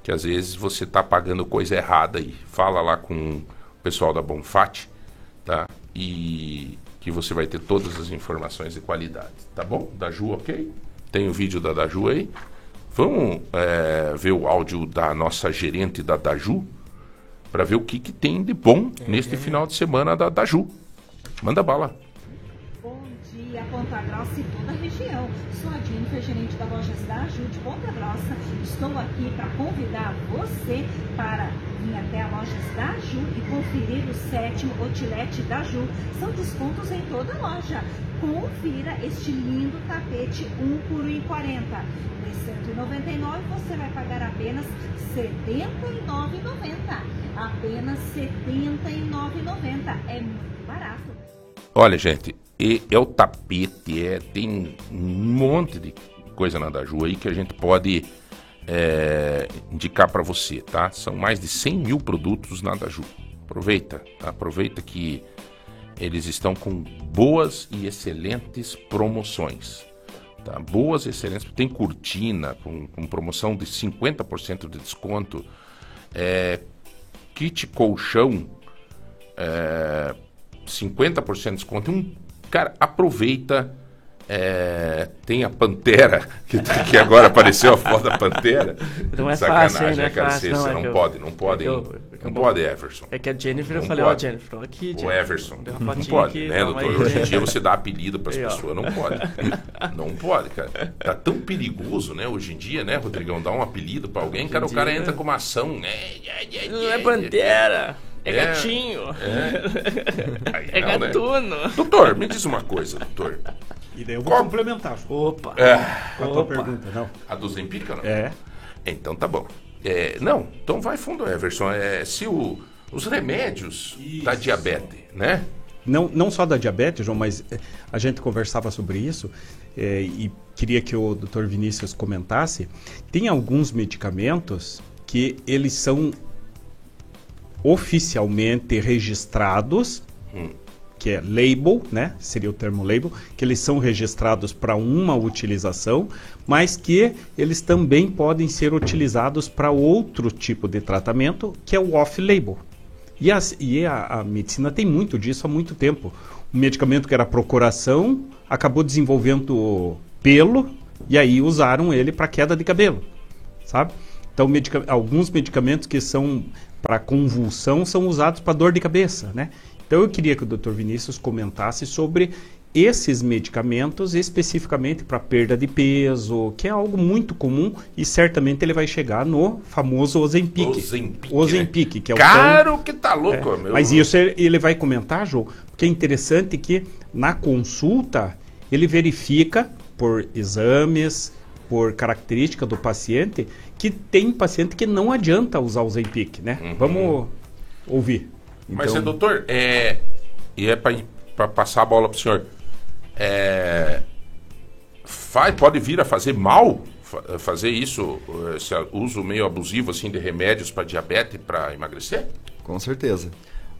que às vezes você está pagando coisa errada aí. Fala lá com pessoal da Bonfate, tá? E que você vai ter todas as informações de qualidade, tá bom? Da Ju, ok? Tem o vídeo da Daju aí. Vamos é, ver o áudio da nossa gerente da Daju para ver o que, que tem de bom neste final de semana da Daju. Manda bala. Bom dia, Ponta Grossa e toda a região. Sou a Jennifer, gerente da Lojas da Ju de Ponta Grossa. Estou aqui para convidar você para vir até a Lojas da Ju e conferir o sétimo Outlet da Ju. São descontos em toda a loja. Confira este lindo tapete 1 por 1,40. De 199 você vai pagar apenas R$ 79,90. Apenas R$ 79,90. É muito barato. Olha, gente, é o tapete, é, tem um monte de coisa na Daju aí que a gente pode é, indicar para você, tá? São mais de 100 mil produtos na Daju. Aproveita, tá? aproveita que eles estão com boas e excelentes promoções. Tá? Boas e excelentes. Tem cortina com, com promoção de 50% de desconto. É, kit colchão é, 50% de desconto. Um, cara, aproveita. É, tem a Pantera, que, que agora apareceu a foto da Pantera. Não é Sacanagem, fácil, hein? Não é né, cara? fácil, não, é não eu- pode, não pode. é eu- Não bom. pode, Everson. É que a Jennifer, eu Não falei, ó, pode. Jennifer, ó aqui, O Jennifer. Everson. Deu uma Não pode, aqui, né, doutor? aí. Hoje em dia você dá apelido para as pessoas. Não pode. Não pode, cara. Tá tão perigoso, né, hoje em dia, né, Rodrigão? Dar um apelido para alguém, cara, o cara dia, entra né? com uma ação, né? Não é pantera, é, É, gatinho. É, Aí É não, né? gatuno. Doutor, me diz uma coisa, doutor. E daí eu vou Qual- complementar. Opa. É. Com a tua Opa. pergunta, não. A do Zempica, não? É. Então tá bom. É, não, então vai fundo, Everson. É, se o, os remédios da diabetes, né? Não, não só da diabetes, João, mas eh, a gente conversava sobre isso eh, e queria que o Dr. Vinícius comentasse. Tem alguns medicamentos que eles são oficialmente registrados, que é label, né? Seria o termo label, que eles são registrados para uma utilização, mas que eles também podem ser utilizados para outro tipo de tratamento, que é o off-label. E, as- e a, a medicina tem muito disso há muito tempo. Um medicamento que era procuração acabou desenvolvendo pelo e aí usaram ele para queda de cabelo, sabe? Então medica- alguns medicamentos que são para convulsão são usados para dor de cabeça, né? Então eu queria que o Dr. Vinícius comentasse sobre esses medicamentos especificamente para perda de peso, que é algo muito comum e certamente ele vai chegar no famoso Ozempic. Ozempic, Ozempic, que é o Caro tão- que tá louco, é, meu. Mas isso ele vai comentar, João, porque é interessante que na consulta ele verifica por exames, por característica do paciente, que tem paciente que não adianta usar o Zempic, né? Uhum. Vamos ouvir. Mas, Então, é, doutor, é, e é para passar a bola pro senhor. É, faz, pode vir a fazer mal fa- fazer isso, esse uso meio abusivo assim de remédios para diabetes para emagrecer? Com certeza.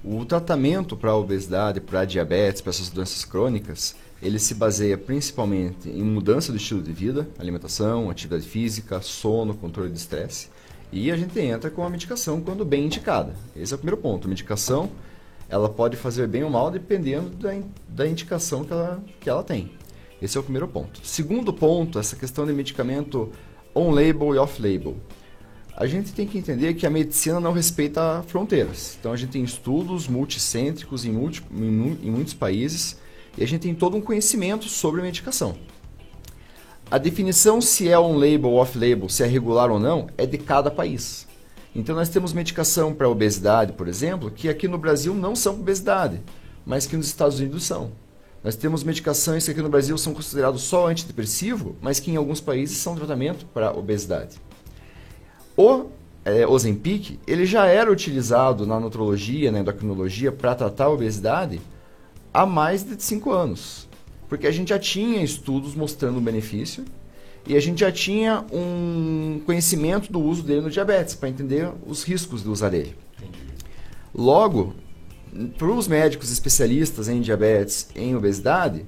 O tratamento para a obesidade, para a diabetes, para essas doenças crônicas, ele se baseia principalmente em mudança do estilo de vida, alimentação, atividade física, sono, controle de estresse. E a gente entra com a medicação quando bem indicada. Esse é o primeiro ponto. A medicação, ela pode fazer bem ou mal dependendo da, da indicação que ela, que ela tem. Esse é o primeiro ponto. Segundo ponto, essa questão de medicamento on-label e off-label. A gente tem que entender que a medicina não respeita fronteiras. Então a gente tem estudos multicêntricos em, multi, em, em muitos países e a gente tem todo um conhecimento sobre medicação. A definição se é on-label ou off-label, se é regular ou não, é de cada país. Então nós temos medicação para obesidade, por exemplo, que aqui no Brasil não são para obesidade, mas que nos Estados Unidos são. Nós temos medicações que aqui no Brasil são considerados só antidepressivo, mas que em alguns países são tratamento para obesidade. O é, Ozempic, ele já era utilizado na nutrologia, na endocrinologia, para tratar a obesidade há mais de 5 anos. Porque a gente já tinha estudos mostrando o benefício e a gente já tinha um conhecimento do uso dele no diabetes, para entender os riscos de usar ele. Logo, para os médicos especialistas em diabetes, em obesidade,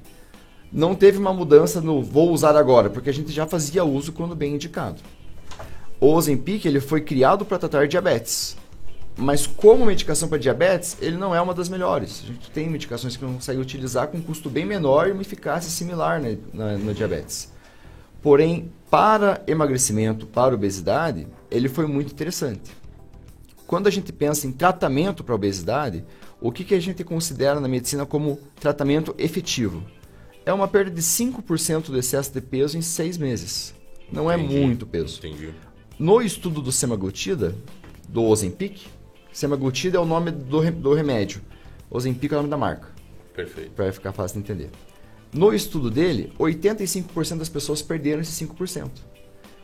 não teve uma mudança no vou usar agora, porque a gente já fazia uso quando bem indicado. O Ozempic ele foi criado para tratar diabetes. Mas como medicação para diabetes, ele não é uma das melhores. A gente tem medicações que consegue utilizar com um custo bem menor e uma eficácia similar né, na, no diabetes. Porém, para emagrecimento, para obesidade, ele foi muito interessante. Quando a gente pensa em tratamento para obesidade, o que, que a gente considera na medicina como tratamento efetivo? É uma perda de 5% do excesso de peso em seis meses. Não Entendi, é muito peso. Entendi. No estudo do semaglutida, do Ozempic, semaglutida é o nome do, do remédio. Ozempic é o nome da marca, Perfeito. para ficar fácil de entender. No estudo dele, 85% das pessoas perderam esse 5%.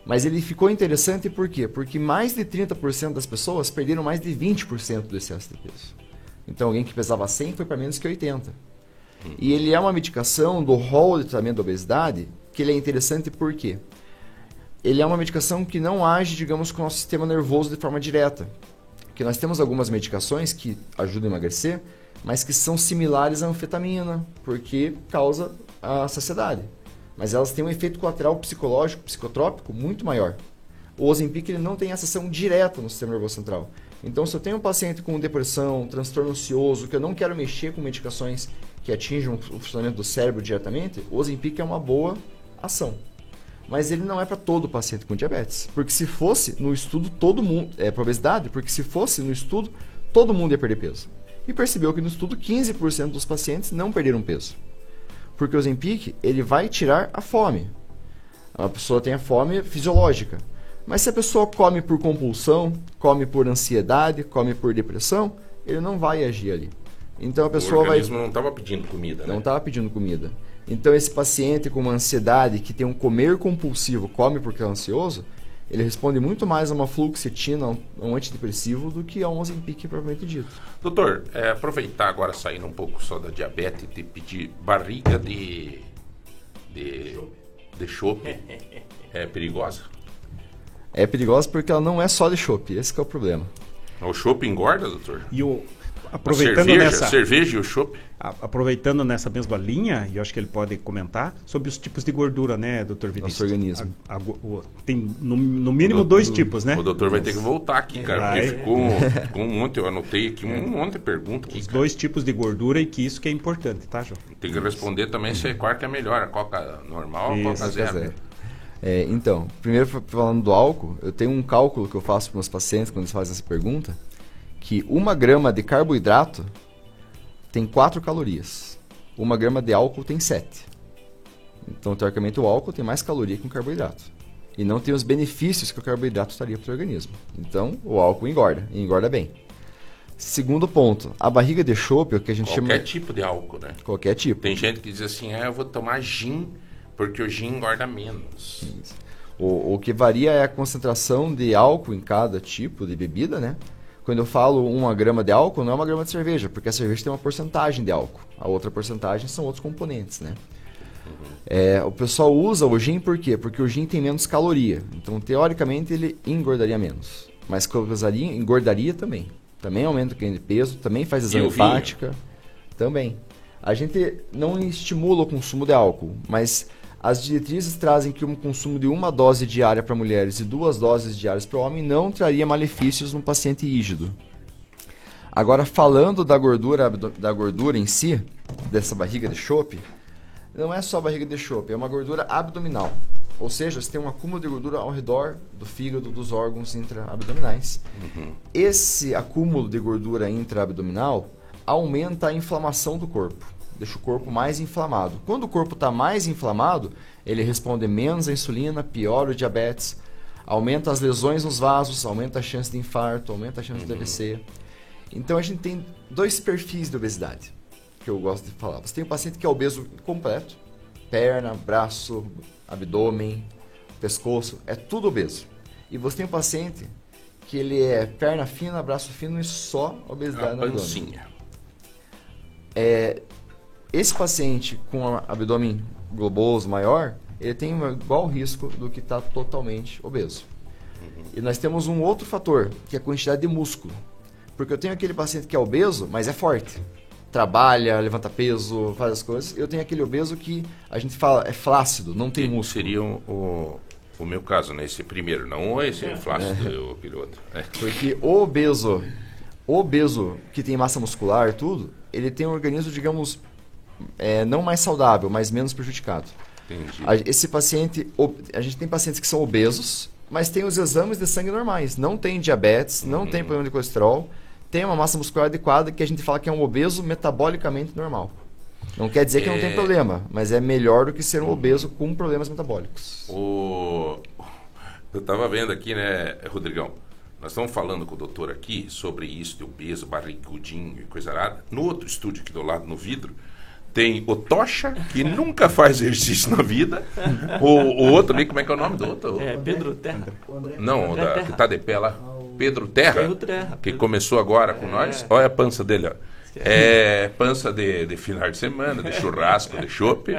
Mas ele ficou interessante por quê? Porque mais de 30% das pessoas perderam mais de 20% do excesso de peso. Então alguém que pesava 100 foi para menos que 80. E ele é uma medicação do rol de tratamento da obesidade que ele é interessante por quê? Ele é uma medicação que não age, digamos, com o nosso sistema nervoso de forma direta. Porque nós temos algumas medicações que ajudam a emagrecer, mas que são similares à anfetamina, porque causa a saciedade. Mas elas têm um efeito colateral psicológico, psicotrópico muito maior. O Ozempic ele não tem ação direta no sistema nervoso central. Então, se eu tenho um paciente com depressão, transtorno ansioso, que eu não quero mexer com medicações que atinjam o funcionamento do cérebro diretamente, o Ozempic é uma boa ação. Mas ele não é para todo paciente com diabetes. Porque se fosse no estudo, todo mundo. É para obesidade, porque se fosse no estudo, todo mundo ia perder peso. E percebeu que no estudo 15% dos pacientes não perderam peso. Porque o Zempic, ele vai tirar a fome. A pessoa tem a fome fisiológica. Mas se a pessoa come por compulsão, come por ansiedade, come por depressão, ele não vai agir ali. Então a pessoa o vai não estava pedindo comida, né? não estava pedindo comida. Então esse paciente com uma ansiedade que tem um comer compulsivo, come porque é ansioso, ele responde muito mais a uma fluoxetina, um, um antidepressivo, do que a um Ozempic propriamente dito. Doutor, é, aproveitar agora, saindo um pouco só da diabetes, de pedir barriga de. de. de chope. É perigosa? É perigosa porque ela não é só de chope, esse que é o problema. O chope engorda, doutor? E o, aproveitando cerveja, nessa cerveja e o chope? a- aproveitando nessa mesma linha, e eu acho que ele pode comentar sobre os tipos de gordura, né, doutor Vinícius? Nosso organismo. A- a o- tem no, no mínimo dois tipos, né? O doutor vai ter que voltar aqui, cara, Vai. porque ficou, ficou um monte, eu anotei aqui um monte de perguntas Os cara. dois tipos de gordura e que isso que é importante, tá, João? Tem que responder também se qual que é melhor, a coca normal ou a coca zero. Zero. É, então, primeiro fa- falando do álcool, eu tenho um cálculo que eu faço para meus pacientes quando eles fazem essa pergunta, que uma grama de carboidrato tem 4 calorias. Uma grama de álcool tem 7. Então, teoricamente, o álcool tem mais caloria que um carboidrato. E não tem os benefícios que o carboidrato traria para o organismo. Então, o álcool engorda, e engorda bem. Segundo ponto, a barriga de chope, o que a gente Qualquer chama... tipo de álcool, né? Qualquer tipo. Tem gente que diz assim, ah, eu vou tomar gin, porque o gin engorda menos. O, o que varia é a concentração de álcool em cada tipo de bebida, né? Quando eu falo uma grama de álcool, não é uma grama de cerveja, porque a cerveja tem uma porcentagem de álcool. A outra porcentagem são outros componentes, né? É, o pessoal usa o gin por quê? Porque o gin tem menos caloria. Então, teoricamente, ele engordaria menos. Mas causaria, engordaria também. Também aumenta o ganho de peso, também faz exame hepática. Também. A gente não estimula o consumo de álcool, mas as diretrizes trazem que um consumo de uma dose diária para mulheres e duas doses diárias para homem não traria malefícios no paciente rígido. Agora, falando da gordura, da gordura em si, dessa barriga de chope, não é só barriga de chope, é uma gordura abdominal. Ou seja, você tem um acúmulo de gordura ao redor do fígado, dos órgãos intraabdominais. Esse acúmulo de gordura intraabdominal aumenta a inflamação do corpo, deixa o corpo mais inflamado. Quando o corpo está mais inflamado, ele responde menos à insulina, piora o diabetes, aumenta as lesões nos vasos, aumenta a chance de infarto, aumenta a chance de AVC. Então a gente tem dois perfis de obesidade que eu gosto de falar. Você tem o paciente que é obeso completo, perna, braço, abdômen, pescoço, é tudo obeso. E você tem um paciente que ele é perna fina, braço fino e só obesidade A no abdômen. pancinha. É, esse paciente com abdômen globoso maior, ele tem um igual risco do que está totalmente obeso. E nós temos um outro fator, que é a quantidade de músculo. Porque eu tenho aquele paciente que é obeso, mas é forte. Trabalha, levanta peso, faz as coisas. Eu tenho aquele obeso que a gente fala é flácido, não tem músculo. Seria o, o, o meu caso, né? Esse primeiro, não esse flácido, o piloto. É. Porque o obeso, o obeso que tem massa muscular e tudo, ele tem um organismo, digamos, é, não mais saudável, mas menos prejudicado. Entendi. A- esse paciente, a gente tem pacientes que são obesos, mas tem os exames de sangue normais. Não tem diabetes, não Uhum. tem problema de colesterol, tem uma massa muscular adequada que a gente fala que é um obeso metabolicamente normal. Não quer dizer que não É. tem problema, mas é melhor do que ser um obeso com problemas metabólicos. O... Eu estava vendo aqui, né, Rodrigão? Nós estamos falando com o doutor aqui sobre isso de obeso, barrigudinho e coisa arada. No outro estúdio aqui do lado, no vidro, tem o Tocha, que nunca faz exercício na vida. O, o outro ali, como é que é o nome do outro? É, Pedro Terra. Não, André da, Terra. que tá de pé lá. Pedro Terra, Pedro Terra, que começou agora com nós. Olha a pança dele, ó. É pança de, de final de semana, de churrasco, de chopp.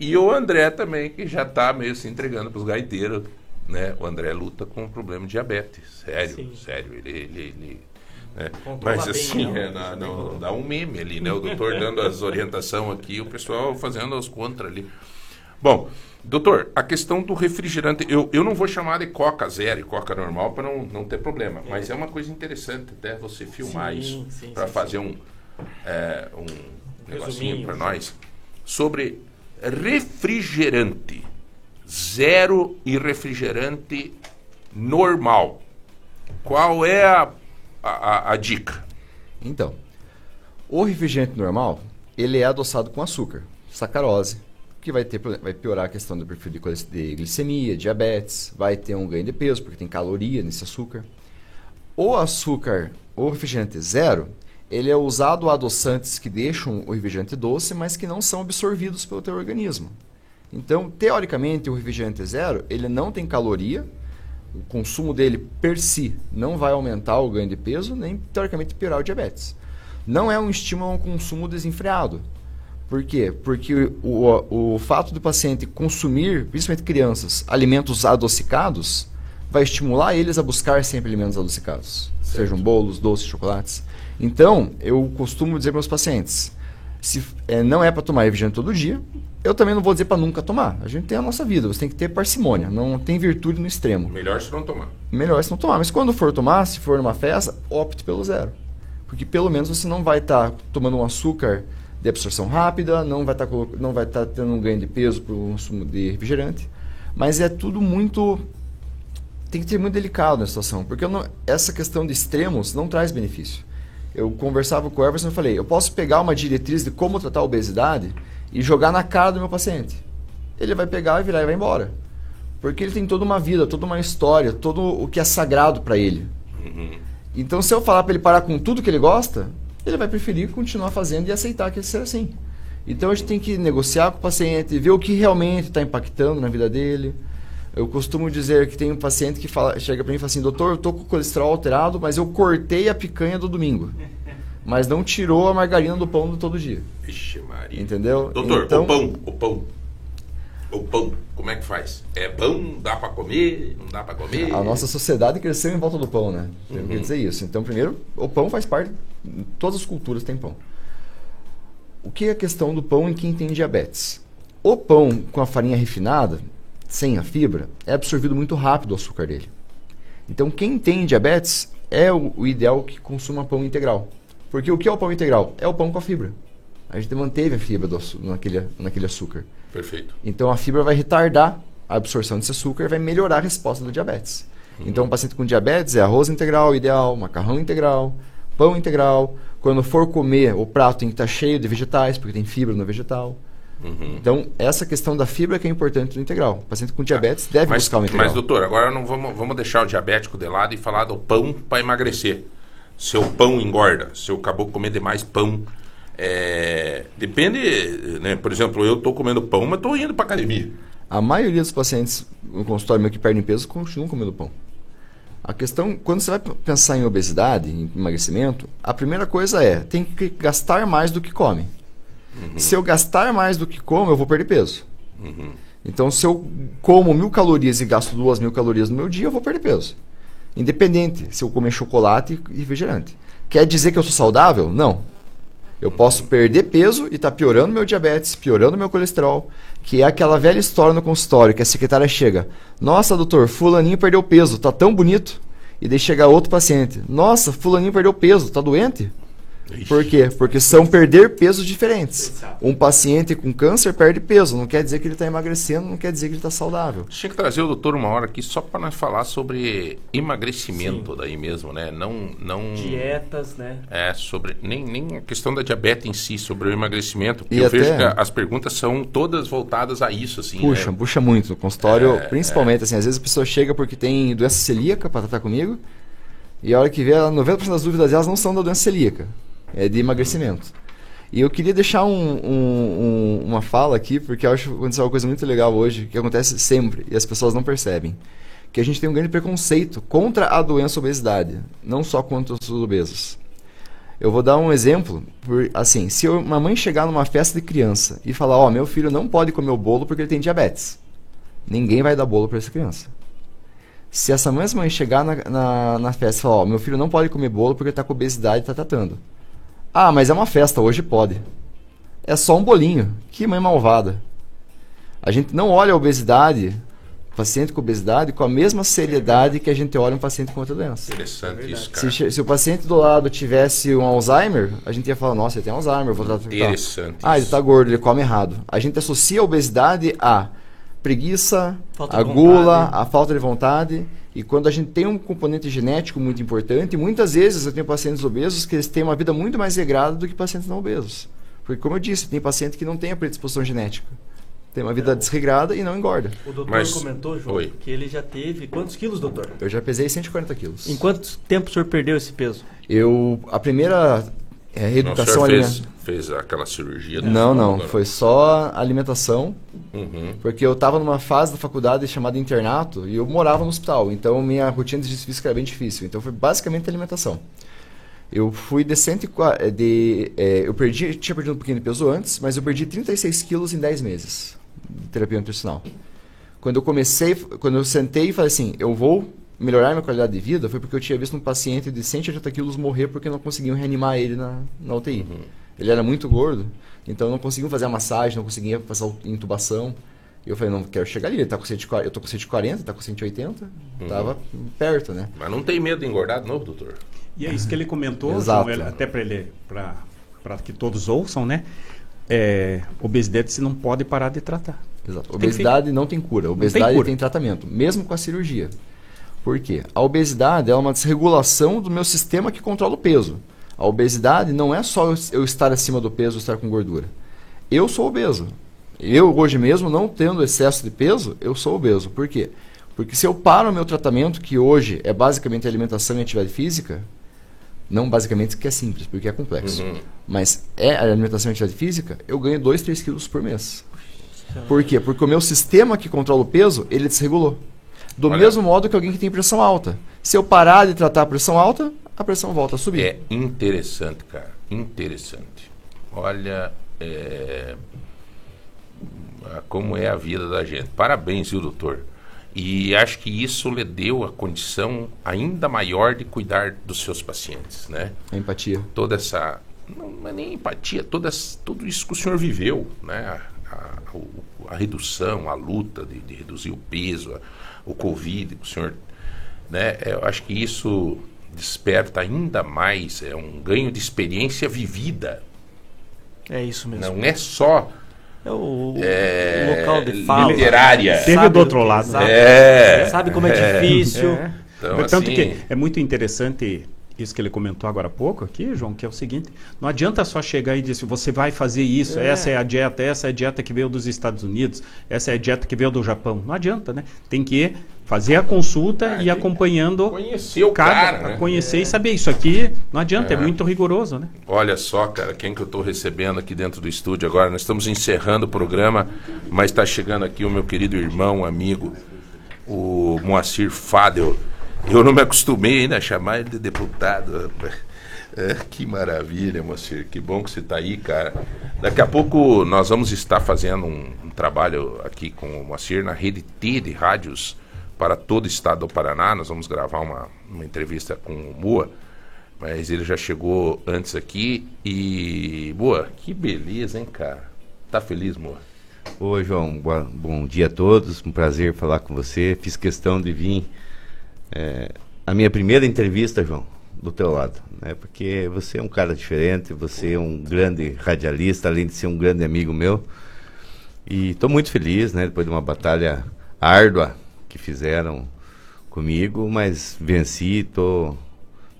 E o André também, que já tá meio se entregando pros gaiteiros. Né? O André luta com um problema de diabetes. Sério, sério. Ele. ele, ele né? Controla Mas bem, assim, não. é, não- dá um meme ali, né? O doutor dando as orientações aqui, o pessoal fazendo as contra ali. Bom, doutor, a questão do refrigerante, eu, eu não vou chamar de Coca Zero e Coca normal para não, não ter problema, mas é uma coisa interessante até você filmar Sim, isso sim, para sim, fazer um, é, um negocinho para sim. nós sobre refrigerante. zero e refrigerante normal. Qual é a, a, a dica? Então, o refrigerante normal, ele é adoçado com açúcar, sacarose, que vai, ter, vai piorar a questão do perfil de, glicemia, diabetes, vai ter um ganho de peso, porque tem caloria nesse açúcar. O açúcar, o refrigerante zero, ele é usado adoçantes que deixam o refrigerante doce, mas que não são absorvidos pelo teu organismo. Então, teoricamente, o refrigerante zero, ele não tem caloria, o consumo dele per si não vai aumentar o ganho de peso, nem teoricamente piorar o diabetes. Não é um estímulo a um consumo desenfreado. Por quê? Porque o, o, o fato do paciente consumir, principalmente crianças, alimentos adocicados, vai estimular eles a buscar sempre alimentos adocicados, sejam bolos, doces, chocolates. Então, eu costumo dizer para meus pacientes, se eh, não é para tomar refrigerante todo dia, eu também não vou dizer para nunca tomar. A gente tem a nossa vida, você tem que ter parcimônia, não tem virtude no extremo. Melhor se não tomar. Melhor se não tomar. Mas quando for tomar, se for numa festa, opte pelo zero. Porque pelo menos você não vai estar tomando um açúcar de absorção rápida, não vai estar não vai estar tendo um ganho de peso por consumo de refrigerante. Mas é tudo muito tem que ser muito delicado na situação, porque não- essa questão de extremos não traz benefício. Eu conversava com o Everson e falei, eu posso pegar uma diretriz de como tratar a obesidade e jogar na cara do meu paciente. Ele vai pegar e virar e vai embora. Porque ele tem toda uma vida, toda uma história, todo o que é sagrado para ele. Então, se eu falar para ele parar com tudo que ele gosta, ele vai preferir continuar fazendo e aceitar que ele seja assim. Então, a gente tem que negociar com o paciente, ver o que realmente está impactando na vida dele. Eu costumo dizer que tem um paciente que fala, chega para mim e fala assim: Doutor, eu tô com o colesterol alterado, mas eu cortei a picanha do domingo. Mas não tirou a margarina do pão do todo dia. Vixe, Maria. Entendeu? Doutor, Então- o pão, o pão. O pão, como é que faz? É pão, dá pra comer, não dá pra comer? A nossa sociedade cresceu em volta do pão, né? Eu Uhum. queria dizer isso. Então, primeiro, o pão faz parte. Todas as culturas têm pão. O que é a questão do pão em quem tem diabetes? O pão com a farinha refinada, sem a fibra, é absorvido muito rápido o açúcar dele. Então, quem tem diabetes é o, o ideal que consuma pão integral. Porque o que é o pão integral? É o pão com a fibra. A gente manteve a fibra do naquele, naquele açúcar. Perfeito. Então a fibra vai retardar a absorção desse açúcar e vai melhorar a resposta do diabetes. Então o paciente com diabetes é arroz integral ideal, macarrão integral, pão integral. Quando for comer, o prato tem que estar cheio de vegetais, porque tem fibra no vegetal. Uhum. Então, essa questão da fibra que é importante no integral. O paciente com diabetes deve Mas, buscar o integral. mas, doutor, agora não vamos, vamos deixar o diabético de lado e falar do pão para emagrecer. Seu pão engorda, se eu acabou comer demais pão. é, depende, né? Por exemplo, eu estou comendo pão, mas estou indo para academia. A maioria dos pacientes no consultório meu que perdem peso continuam comendo pão. A questão, quando você vai pensar em obesidade, em emagrecimento, a primeira coisa é, tem que gastar mais do que come. Se eu gastar mais do que como, eu vou perder peso. Então, se eu como mil calorias e gasto duas mil calorias no meu dia, eu vou perder peso. Independente se eu comer chocolate e refrigerante. Quer dizer que eu sou saudável? Não. Eu posso perder peso e tá piorando meu diabetes, piorando meu colesterol, que é aquela velha história no consultório que a secretária chega: "Nossa, doutor, fulaninho perdeu peso, tá tão bonito". E daí chega outro paciente: "Nossa, fulaninho perdeu peso, tá doente?". Por quê? Porque são perder pesos diferentes. Um paciente com câncer perde peso, não quer dizer que ele está emagrecendo, não quer dizer que ele está saudável. Tinha que trazer o doutor uma hora aqui só para nós falar sobre emagrecimento daí mesmo, né? Não, não Dietas, né? É, sobre nem, nem a questão da diabetes em si, sobre o emagrecimento. Porque E eu até- vejo que as perguntas são todas voltadas a isso, assim. Puxa, né? puxa muito. No consultório, É, principalmente, assim, às vezes a pessoa chega porque tem doença celíaca para tratar comigo, e a hora que vê, ela- 90% das dúvidas delas não são da doença celíaca, é de emagrecimento. E eu queria deixar um- um- um- uma fala aqui, porque eu acho que aconteceu uma coisa muito legal hoje, que acontece sempre, e as pessoas não percebem. Que a gente tem um grande preconceito contra a doença obesidade, não só contra os obesos. Eu vou dar um exemplo, por, assim, se eu- uma mãe chegar numa festa de criança e falar, ó, meu filho não pode comer o bolo porque ele tem diabetes. Ninguém vai dar bolo para essa criança. Se essa mesma mãe chegar na, na, na festa e falar, ó, meu filho não pode comer bolo porque ele está com obesidade e está tratando. Ah, mas é uma festa, hoje pode. É só um bolinho. Que mãe malvada. A gente não olha a obesidade, paciente com obesidade, com a mesma seriedade que a gente olha um paciente com outra doença. Interessante isso, cara. Se, se o paciente do lado tivesse um Alzheimer, a gente ia falar, nossa, ele tem Alzheimer, vou tratar. Interessante Ah, ele está gordo, ele come errado. A gente associa a obesidade a preguiça, Falta a gula, vontade. a falta de vontade. E quando a gente tem um componente genético muito importante, muitas vezes eu tenho pacientes obesos que eles têm uma vida muito mais regrada do que pacientes não obesos. Porque, como eu disse, tem paciente que não tem a predisposição genética. Tem uma vida desregrada e não engorda. O doutor Mas- comentou, João, Oi. que ele já teve. Quantos quilos, doutor? Eu já pesei 140 quilos. Em quanto tempo o senhor perdeu esse peso? Eu. A primeira é, Não, o reeducação senhor fez, alimentar. fez aquela cirurgia? do Não, não. estômago, Foi só alimentação. Uhum. Porque eu estava numa fase da faculdade chamada internato e eu morava no hospital. Então minha rotina de exercício físico era bem difícil. Então foi basicamente alimentação. Eu fui de 104. De, é, eu perdi, tinha perdido um pouquinho de peso antes, mas eu perdi 36 quilos em 10 meses de terapia nutricional. Quando eu comecei, quando eu sentei e falei assim, eu vou melhorar minha qualidade de vida, foi porque eu tinha visto um paciente de 180 quilos morrer porque não conseguiam reanimar ele na, na UTI. Ele era muito gordo, então não conseguiam fazer a massagem, não conseguiam fazer a intubação. E eu falei, não quero chegar ali, ele tá com 140, eu tô com 140, tá com 180, Uhum. tava perto, né? Mas não tem medo de engordar de novo, doutor? E é isso que ele comentou, Exato. João, ele- até para ele, para que todos ouçam, né? É, obesidade você não pode parar de tratar. Exato. Tem Obesidade não tem cura. Obesidade tem tem, cura. tratamento, mesmo com a cirurgia. Por quê? A obesidade é uma desregulação do meu sistema que controla o peso. A obesidade não é só eu- estar acima do peso estar com gordura. Eu sou obeso. Eu, hoje mesmo, não tendo excesso de peso, eu sou obeso. Por quê? Porque se eu paro o meu tratamento, que hoje é basicamente alimentação e atividade física, não basicamente que é simples, porque é complexo, Uhum. mas é a alimentação e atividade física, eu ganho 2, 3 quilos por mês. Por quê? Porque o meu sistema que controla o peso, ele desregulou. Do Olha. mesmo modo que alguém que tem pressão alta. Se eu parar de tratar a pressão alta, a pressão volta a subir. É interessante, cara. Interessante. Olha é, a- como é a vida da gente. Parabéns, viu, doutor? E acho que isso lhe deu a condição ainda maior de cuidar dos seus pacientes, né? A empatia. Toda essa. Não é nem empatia, toda, tudo isso que o senhor viveu, né? A, a- a redução, a luta de, de reduzir o peso, a- o Covid, o senhor. Né? Eu acho que isso desperta ainda mais, é um ganho de experiência vivida. É isso mesmo. Não é só É o, é, o local de fala. literária. Teve Sabe do outro lado. Sabe, É. sabe como é, É. difícil. É. Então, Tanto assim- que é muito interessante isso que ele comentou agora há pouco aqui, João, que é o seguinte: não adianta só chegar e dizer você vai fazer isso, É. essa é a dieta, essa é a dieta que veio dos Estados Unidos, essa é a dieta que veio do Japão. Não adianta, né? Tem que fazer a consulta e ir acompanhando conhecer o cada, cara, né? conhecer e saber isso aqui. Não adianta, é, É. muito rigoroso, né? Olha só, cara, quem que eu estou recebendo aqui dentro do estúdio agora. Nós estamos encerrando o programa, mas está chegando aqui o meu querido irmão, amigo, o Moacir Fadel. Eu não me acostumei ainda a chamar ele de deputado. É, que maravilha, Moacir. Que bom que você está aí, cara. Daqui a pouco nós vamos estar fazendo um, um trabalho aqui com o Moacir na rede T de rádios para todo o estado do Paraná. Nós vamos gravar uma, uma entrevista com o Moa. Mas ele já chegou antes aqui e. Boa, que beleza, hein, cara? Tá feliz, Moa? Oi, João. Boa- bom dia a todos. Um prazer falar com você. Fiz questão de vir é, a minha primeira entrevista, João, do teu lado, né? Porque você é um cara diferente, você é um grande radialista, além de ser um grande amigo meu. E estou muito feliz, né? Depois de uma batalha árdua que fizeram comigo, mas venci, tô,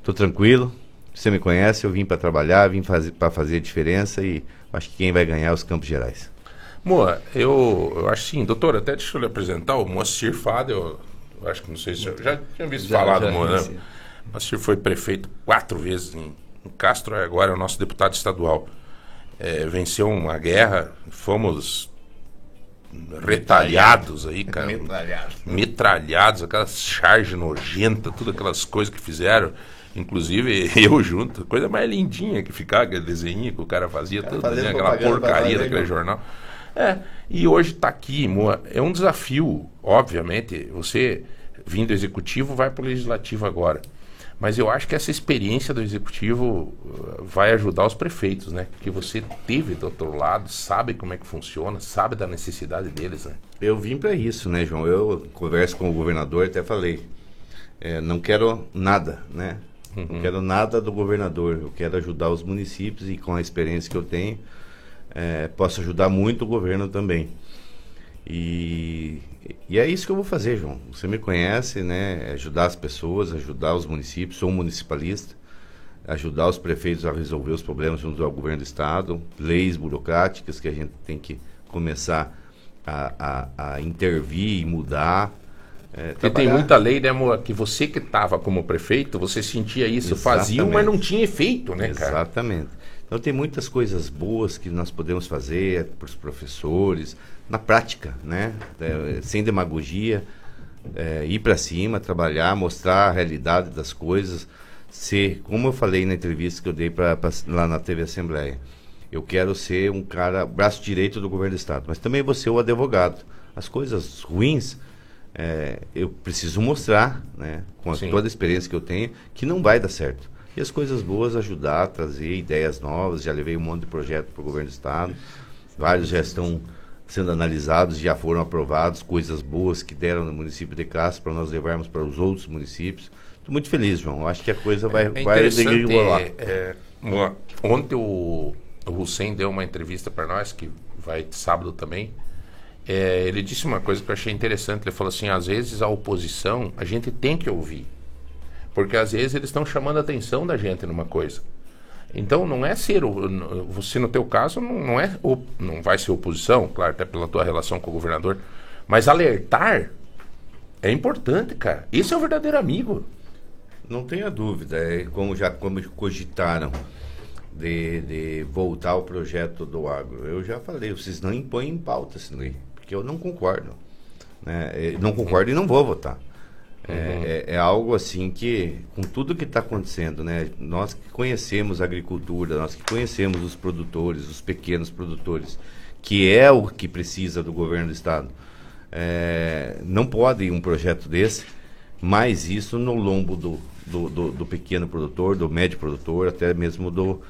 tô tranquilo. Você me conhece, eu vim para trabalhar, vim para fazer a diferença e acho que quem vai ganhar é os Campos Gerais. Moa, eu, eu acho sim, doutor, até deixa eu lhe apresentar o Moacir Fadel. Acho que não sei se eu já tinha visto Já, falar já do conheci. né? Moacir foi prefeito quatro vezes em, em Castro, agora é o nosso deputado estadual. É, venceu uma guerra, fomos retalhados aí, cara. Metralhados. Metralhados, aquelas charges nojentas, tudo aquelas coisas que fizeram. Inclusive eu junto, coisa mais lindinha que ficava, aquele desenho que o cara fazia, tudo, fazendo né? aquela porcaria daquele jornal. É, e hoje está aqui, Moa, é um desafio, obviamente, você vindo do executivo vai para o legislativo agora. Mas eu acho que essa experiência do executivo uh, vai ajudar os prefeitos, né? Porque você teve do outro lado, sabe como é que funciona, sabe da necessidade deles, né? Eu vim para isso, né, João? Eu converso com o governador, até falei, é, não quero nada, né? Não quero nada do governador. Eu quero ajudar os municípios e com a experiência que eu tenho, é, posso ajudar muito o governo também. E, e é isso que eu vou fazer, João. Você me conhece, né? Ajudar as pessoas, ajudar os municípios. Sou um municipalista. Ajudar os prefeitos a resolver os problemas junto ao governo do estado, leis burocráticas que a gente tem que começar a, a, a intervir e mudar. É, Porque tem muita lei, né, amor, que você que estava como prefeito, você sentia isso, fazia, mas Exatamente. não tinha efeito, né, cara? Exatamente. Então tem muitas coisas boas que nós podemos fazer para os professores, na prática, né? É, sem demagogia, é, ir para cima, trabalhar, mostrar a realidade das coisas, ser, como eu falei na entrevista que eu dei pra, pra- lá na TV Assembleia, eu quero ser um cara, braço direito do governo do Estado, mas também vou ser o advogado. As coisas ruins, é, eu preciso mostrar, né, com a- toda a experiência que eu tenho, que não vai dar certo. E as coisas boas ajudar, trazer ideias novas. Já levei um monte de projeto para o governo do Estado. Vários já estão sendo analisados, já foram aprovados, coisas boas que deram no município de Castro para nós levarmos para os outros municípios. Estou muito feliz, João. Acho que a coisa vai, É vai degringolar. é, é, uma- ontem o, o Hussein deu uma entrevista para nós, que vai sábado também. É, ele disse uma coisa que eu achei interessante. Ele falou assim: às vezes a oposição a gente tem que ouvir, porque às vezes eles estão chamando a atenção da gente numa coisa. Então não é ser o- você no teu caso não, não é não vai ser oposição, claro, até pela tua relação com o governador, mas alertar é importante, cara. Esse é o verdadeiro amigo. Não tenha dúvida, é como já como cogitaram de, de voltar ao projeto do agro. Eu já falei, vocês não impõem em pauta essa lei, porque eu não concordo. Né? Não concordo e não vou votar. É, Uhum. é- é algo assim que, com tudo que está acontecendo, né? nós que conhecemos a agricultura, nós que conhecemos os produtores, os pequenos produtores, que é o que precisa do governo do Estado, é, não pode um projeto desse, mais isso no lombo do, do, do- do pequeno produtor, do médio produtor, até mesmo do,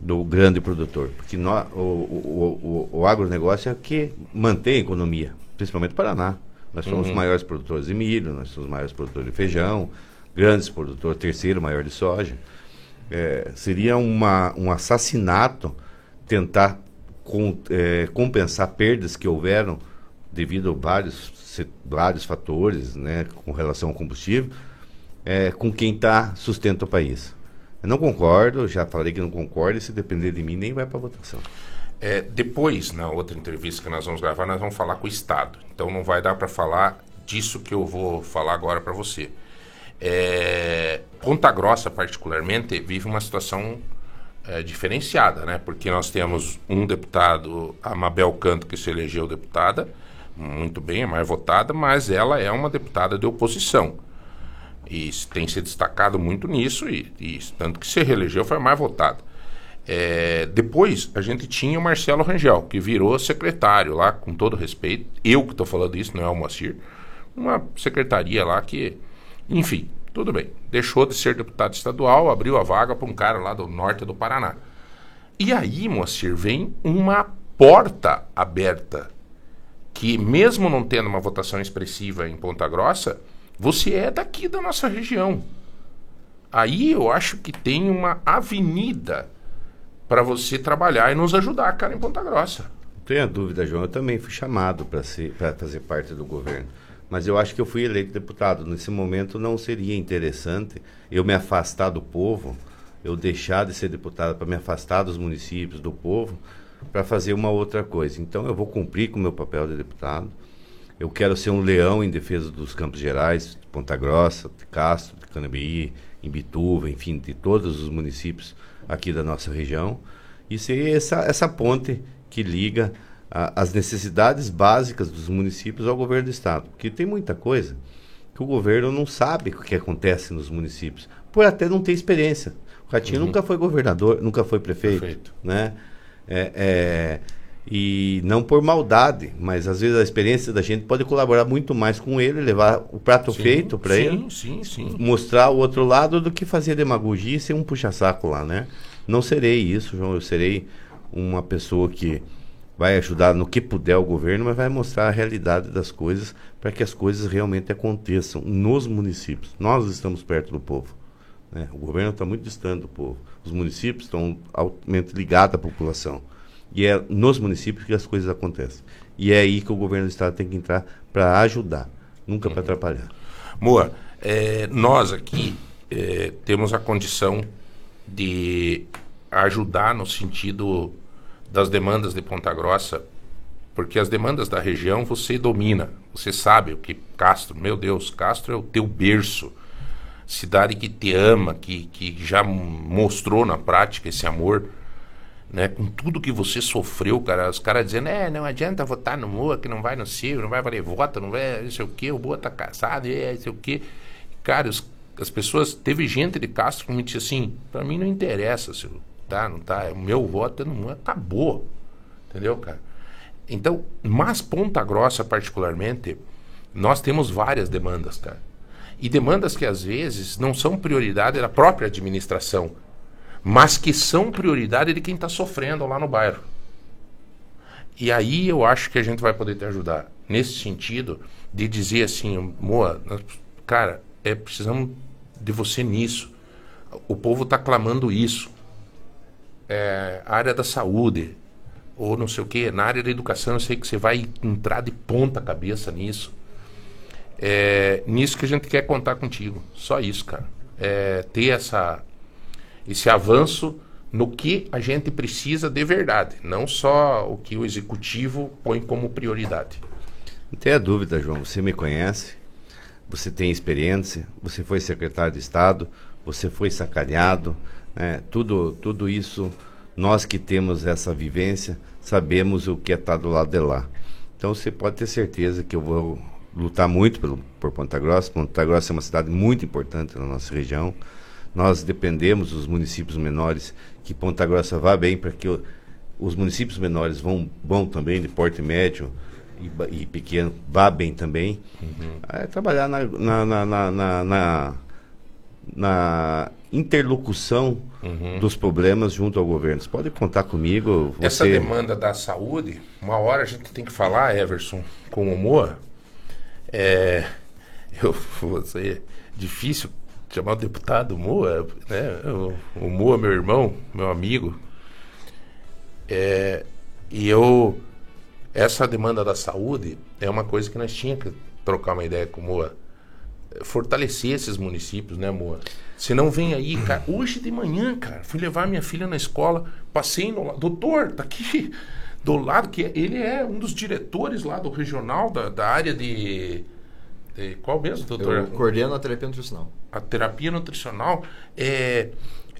do grande produtor. Porque nó- o, o, o, o agronegócio é o que mantém a economia, principalmente o Paraná. Nós somos Uhum. os maiores produtores de milho, nós somos os maiores produtores de feijão, grandes produtores, terceiro maior de soja. É, seria uma, um assassinato tentar com- é, compensar perdas que houveram devido a vários, vários fatores né, com relação ao combustível, é, com quem tá, sustenta o país. Eu não concordo, já falei que não concordo, e se depender de mim, nem vai para votação. É, depois, na outra entrevista que nós vamos gravar, nós vamos falar com o Estado. Então não vai dar para falar disso que eu vou falar agora para você. É, Ponta Grossa, particularmente, vive uma situação é, diferenciada, né? Porque nós temos um deputado, a Mabel Canto, que se elegeu deputada, muito bem, é mais votada, mas ela é uma deputada de oposição. E tem se destacado muito nisso, e, e tanto que se reelegeu foi a mais votada. É, depois a gente tinha o Marcelo Rangel, que virou secretário lá, com todo respeito. Eu que estou falando isso, não é o Moacir. Uma secretaria lá que, enfim, tudo bem. Deixou de ser deputado estadual, abriu a vaga para um cara lá do norte do Paraná. E aí, Moacir, vem uma porta aberta que mesmo não tendo uma votação expressiva em Ponta Grossa, você é daqui da nossa região. Aí eu acho que tem uma avenida para você trabalhar e nos ajudar, cara, em Ponta Grossa. Não tenha dúvida, João. Eu também fui chamado para fazer parte do governo. Mas eu acho que eu fui eleito deputado. Nesse momento não seria interessante eu me afastar do povo, eu deixar de ser deputado para me afastar dos municípios, do povo, para fazer uma outra coisa. Então eu vou cumprir com o meu papel de deputado. Eu quero ser um leão em defesa dos Campos Gerais, de Ponta Grossa, de Castro, de Canabií, Imbituva, enfim, de todos os municípios aqui da nossa região. E ser essa, essa ponte que liga a, as necessidades básicas dos municípios ao governo do Estado. Porque tem muita coisa que o governo não sabe o que acontece nos municípios, por até não ter experiência. O Ratinho Uhum. nunca foi governador, nunca foi prefeito. Prefeito. Né? É, é, e não por maldade, mas às vezes a experiência da gente pode colaborar muito mais com ele, levar o prato Sim, feito para ele, sim, sim. mostrar o outro lado do que fazer demagogia e ser um puxa-saco lá, né? Não serei isso, João, eu serei uma pessoa que vai ajudar no que puder o governo, mas vai mostrar a realidade das coisas para que as coisas realmente aconteçam nos municípios. Nós estamos perto do povo. Né? O governo está muito distante do povo. Os municípios estão altamente ligados à população. E é nos municípios que as coisas acontecem. E é aí que o governo do estado tem que entrar para ajudar, nunca para atrapalhar. Moa, é, nós aqui é, temos a condição de ajudar no sentido das demandas de Ponta Grossa, porque as demandas da região você domina, você sabe o que Castro, meu Deus, Castro é o teu berço, cidade que te ama, que, que já mostrou na prática esse amor, né? Com tudo que você sofreu, cara, os caras dizendo, é, não adianta votar no Moa, que não vai no Ciro, não vai valer voto, não vai, não sei o que, o Moa tá casado, é, não sei o que. Cara, os, as pessoas, teve gente de Castro que me disse assim, para mim não interessa se tá, não tá, o meu voto não acabou. Entendeu, cara? Então, mas Ponta Grossa particularmente, nós temos várias demandas, cara. E demandas que às vezes não são prioridade da própria administração, mas que são prioridade de quem está sofrendo lá no bairro. E aí eu acho que a gente vai poder te ajudar nesse sentido de dizer assim, Moa, cara, é precisamos de você nisso. O povo está clamando isso. É, área da saúde, ou não sei o que, na área da educação eu sei que você vai entrar de ponta cabeça nisso. É nisso que a gente quer contar contigo. Só isso, cara. É ter essa, esse avanço no que a gente precisa de verdade, não só o que o executivo põe como prioridade. Não tenha dúvida, João. Você me conhece, você tem experiência, você foi secretário de Estado, você foi sacaneado, né? tudo, tudo isso, nós que temos essa vivência, sabemos o que é estar do lado de lá. Então você pode ter certeza que eu vou lutar muito pelo, por Ponta Grossa. Ponta Grossa é uma cidade muito importante na nossa região. Nós dependemos dos municípios menores que Ponta Grossa vá bem para que o, os municípios menores vão bom também, de porte médio e, e pequeno, vá bem também. Uhum. É trabalhar na, na, na, na, na, na interlocução Uhum. dos problemas junto ao governo. Você pode contar comigo. Você... Essa demanda da saúde, uma hora a gente tem que falar, Everson, com humor. É, eu vou ser difícil chamar o deputado Moa, né? O, o Moa, meu irmão, meu amigo. É, e eu, essa demanda da saúde é uma coisa que nós tínhamos que trocar uma ideia com o Moa. Fortalecer esses municípios, né, Moa? Se não vem aí, cara. Hoje de manhã, cara, fui levar minha filha na escola, passei no lado. Doutor, tá aqui do lado, que ele é um dos diretores lá do regional, da, da área de, de. Qual mesmo, doutor? Eu coordeno a terapia nutricional. A terapia nutricional. É,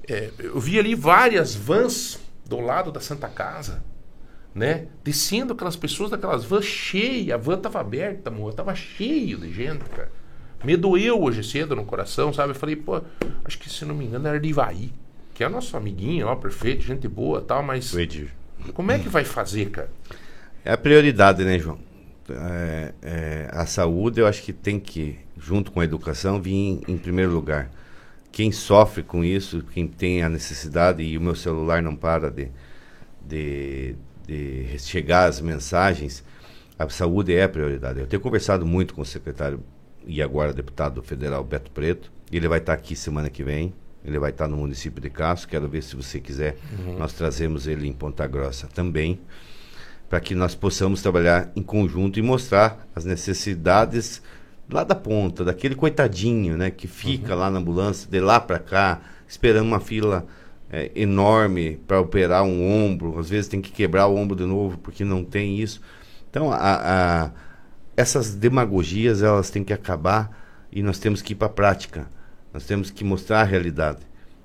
é, eu vi ali várias vans do lado da Santa Casa, né? Descendo aquelas pessoas daquelas vans cheias. A van tava aberta, amor. Tava cheio de gente, cara. Me doeu hoje cedo no coração, sabe? Eu falei, pô, acho que se não me engano era de Ivaí, que é nosso amiguinho, ó, perfeito, gente boa tal, mas. Como é que vai fazer, cara? É a prioridade, né, João? É, é, a saúde, eu acho que tem que, junto com a educação, vir em, em, primeiro lugar. Quem sofre com isso, quem tem a necessidade, e o meu celular não para de, de, de chegar as mensagens, a saúde é a prioridade. Eu tenho conversado muito com o secretário e agora deputado federal Beto Preto. Ele vai estar aqui semana que vem. Ele vai estar no município de Castro. Quero ver se você quiser. Uhum. Nós trazemos ele em Ponta Grossa também, para que nós possamos trabalhar em conjunto e mostrar as necessidades lá da ponta, daquele coitadinho, né, que fica Uhum. lá na ambulância, de lá para cá, esperando uma fila é, enorme para operar um ombro. Às vezes tem que quebrar o ombro de novo porque não tem isso. Então, a, a essas demagogias elas têm que acabar e nós temos que ir para a prática. Nós temos que mostrar a realidade.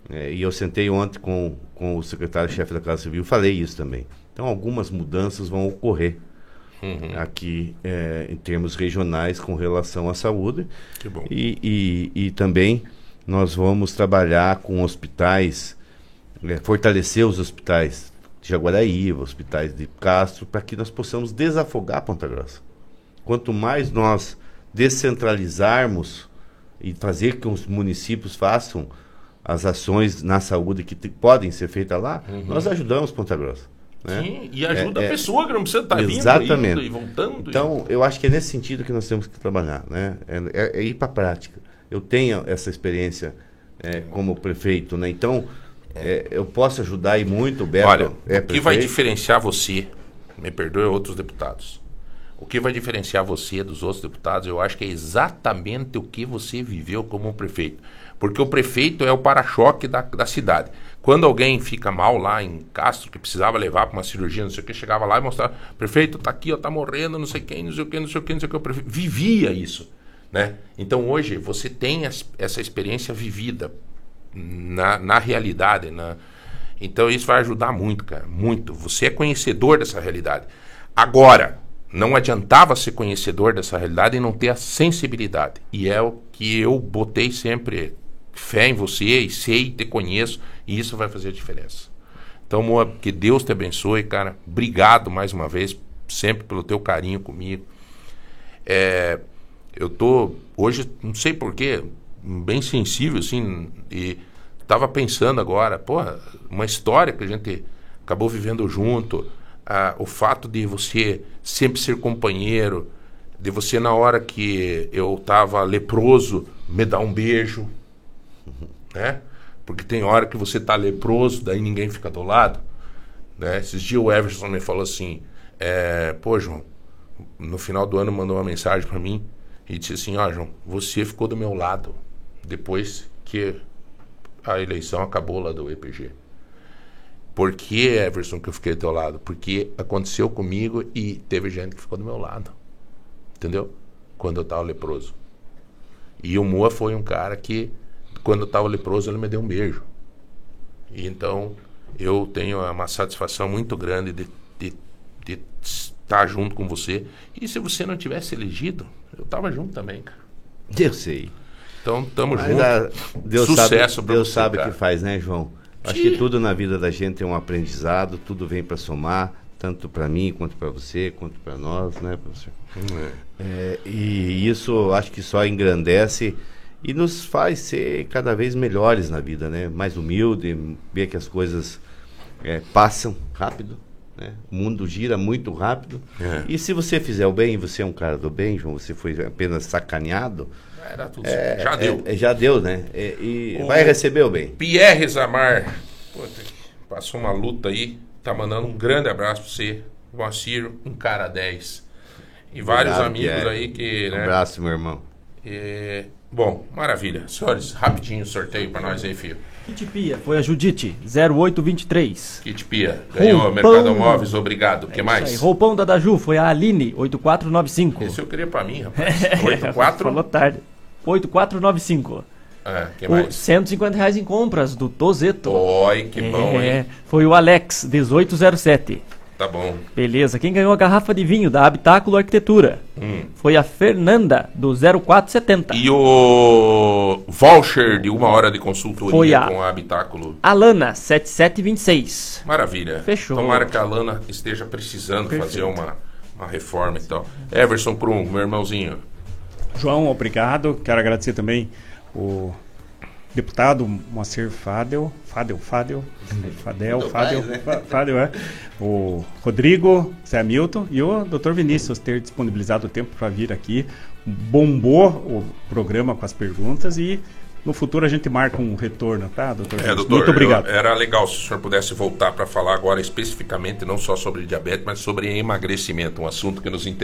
É, e eu sentei ontem com, com o secretário-chefe da Casa Civil, falei isso também. Então, algumas mudanças vão ocorrer Uhum. aqui é, em termos regionais com relação à saúde. Que bom. E, e, e também nós vamos trabalhar com hospitais, é, fortalecer os hospitais de Jaguaraíva, hospitais de Castro, para que nós possamos desafogar Ponta Grossa. Quanto mais nós descentralizarmos e fazer que os municípios façam as ações na saúde que podem ser feitas lá, Uhum. nós ajudamos Ponta Grossa. Né? Sim, e ajuda É- a é- pessoa que não precisa estar vindo, Exatamente. indo e voltando. Então, eu acho que é nesse sentido que nós temos que trabalhar, né? É, é- é ir para a prática. Eu tenho essa experiência é, como prefeito, né? Então, eu posso ajudar e muito Beto. Olha, é o que vai diferenciar você, me perdoe outros deputados, o que vai diferenciar você dos outros deputados, eu acho que é exatamente o que você viveu como prefeito. Porque o prefeito é o para-choque da, da cidade. Quando alguém fica mal lá em Castro, que precisava levar para uma cirurgia, não sei o que, chegava lá e mostrava, prefeito, tá aqui, ó, tá morrendo, não sei quem, não sei o que, não sei o que, não sei o que, o prefeito vivia isso. Né? Então hoje você tem essa experiência vivida na, na realidade. Na... Então isso vai ajudar muito, cara. Muito. Você é conhecedor dessa realidade. Agora, não adiantava ser conhecedor dessa realidade e não ter a sensibilidade. E é o que eu botei sempre fé em você e sei, te conheço, e isso vai fazer a diferença. Então, Moa, que Deus te abençoe, cara. Obrigado mais uma vez, sempre pelo teu carinho comigo. É, eu tô hoje, não sei porquê, bem sensível, assim, e tava pensando agora, pô, uma história que a gente acabou vivendo junto, ah, o fato de você sempre ser companheiro, de você na hora que eu tava leproso, me dar um beijo, né? Porque tem hora que você tá leproso, daí ninguém fica do lado, né? Esses dias o Everson me falou assim, é, pô, João, no final do ano mandou uma mensagem para mim e disse assim, ó, João, você ficou do meu lado depois que a eleição acabou lá do EPG. Por que, Everson, que eu fiquei do teu lado? Porque aconteceu comigo e teve gente que ficou do meu lado. Entendeu? Quando eu tava leproso. E o Moa foi um cara que, quando eu tava leproso, ele me deu um beijo. E então, eu tenho uma satisfação muito grande de, de, de estar junto com você. E se você não tivesse elegido, eu tava junto também, cara. Eu sei. Então, tamo Mas junto. a- Deus Sucesso sabe, Deus você, sabe o cara. que faz, né, João? Acho Sim. que tudo na vida da gente é um aprendizado, tudo vem para somar, tanto para mim quanto para você, quanto para nós, né, professor? É, e isso acho que só engrandece e nos faz ser cada vez melhores na vida, né? Mais humilde, ver que as coisas é, passam rápido, né? O mundo gira muito rápido. É. E se você fizer o bem, você é um cara do bem, João, você foi apenas sacaneado. Era tudo é, certo. Já deu. é, já deu, né? É, e O- vai receber o bem. Pierre Zamar, puta, passou uma luta aí, tá mandando um grande abraço pra você. Moacir, um cara 10. E vários Obrigado, amigos Pierre. aí que. Um Né, abraço, meu irmão. É, bom, maravilha. Senhores, rapidinho sorteio pra nós aí, filho. Kit Pia, foi a Judite, 0823. Kit Pia, ganhou Roupão. Mercado Móveis, obrigado. O que Isso mais? aí, Roupão da Daju, foi a Aline, 8495. Esse eu queria pra mim, rapaz. 84. Falou tarde. 8495. É, que O mais? 150 reais em compras do Tozeto. Oi, que bom, É, hein? Foi o Alex, 1807. Tá bom. Beleza. Quem ganhou a garrafa de vinho da Habitáculo Arquitetura? Hum. Foi a Fernanda, do 0470. E o voucher de uma hora de consultoria Foi a- com a Habitáculo. Alana, 7726. Maravilha. Fechou. Tomara que a Lana esteja precisando Perfeito. fazer uma, uma reforma e tal. Everson Prum, meu irmãozinho. João, obrigado. Quero agradecer também o deputado Moacir Fadel, Fadel, Fadel, Fadel, Fadel, pai, né? Fa- Fadel, é. O Rodrigo, Zé Milton e o Dr. Vinícius ter disponibilizado o tempo para vir aqui. Bombou o programa com as perguntas e no futuro a gente marca um retorno, tá, doutor? É, Vinícius? doutor, Muito obrigado. eu- era legal se o senhor pudesse voltar para falar agora especificamente, não só sobre diabetes, mas sobre emagrecimento, um assunto que nos interessa.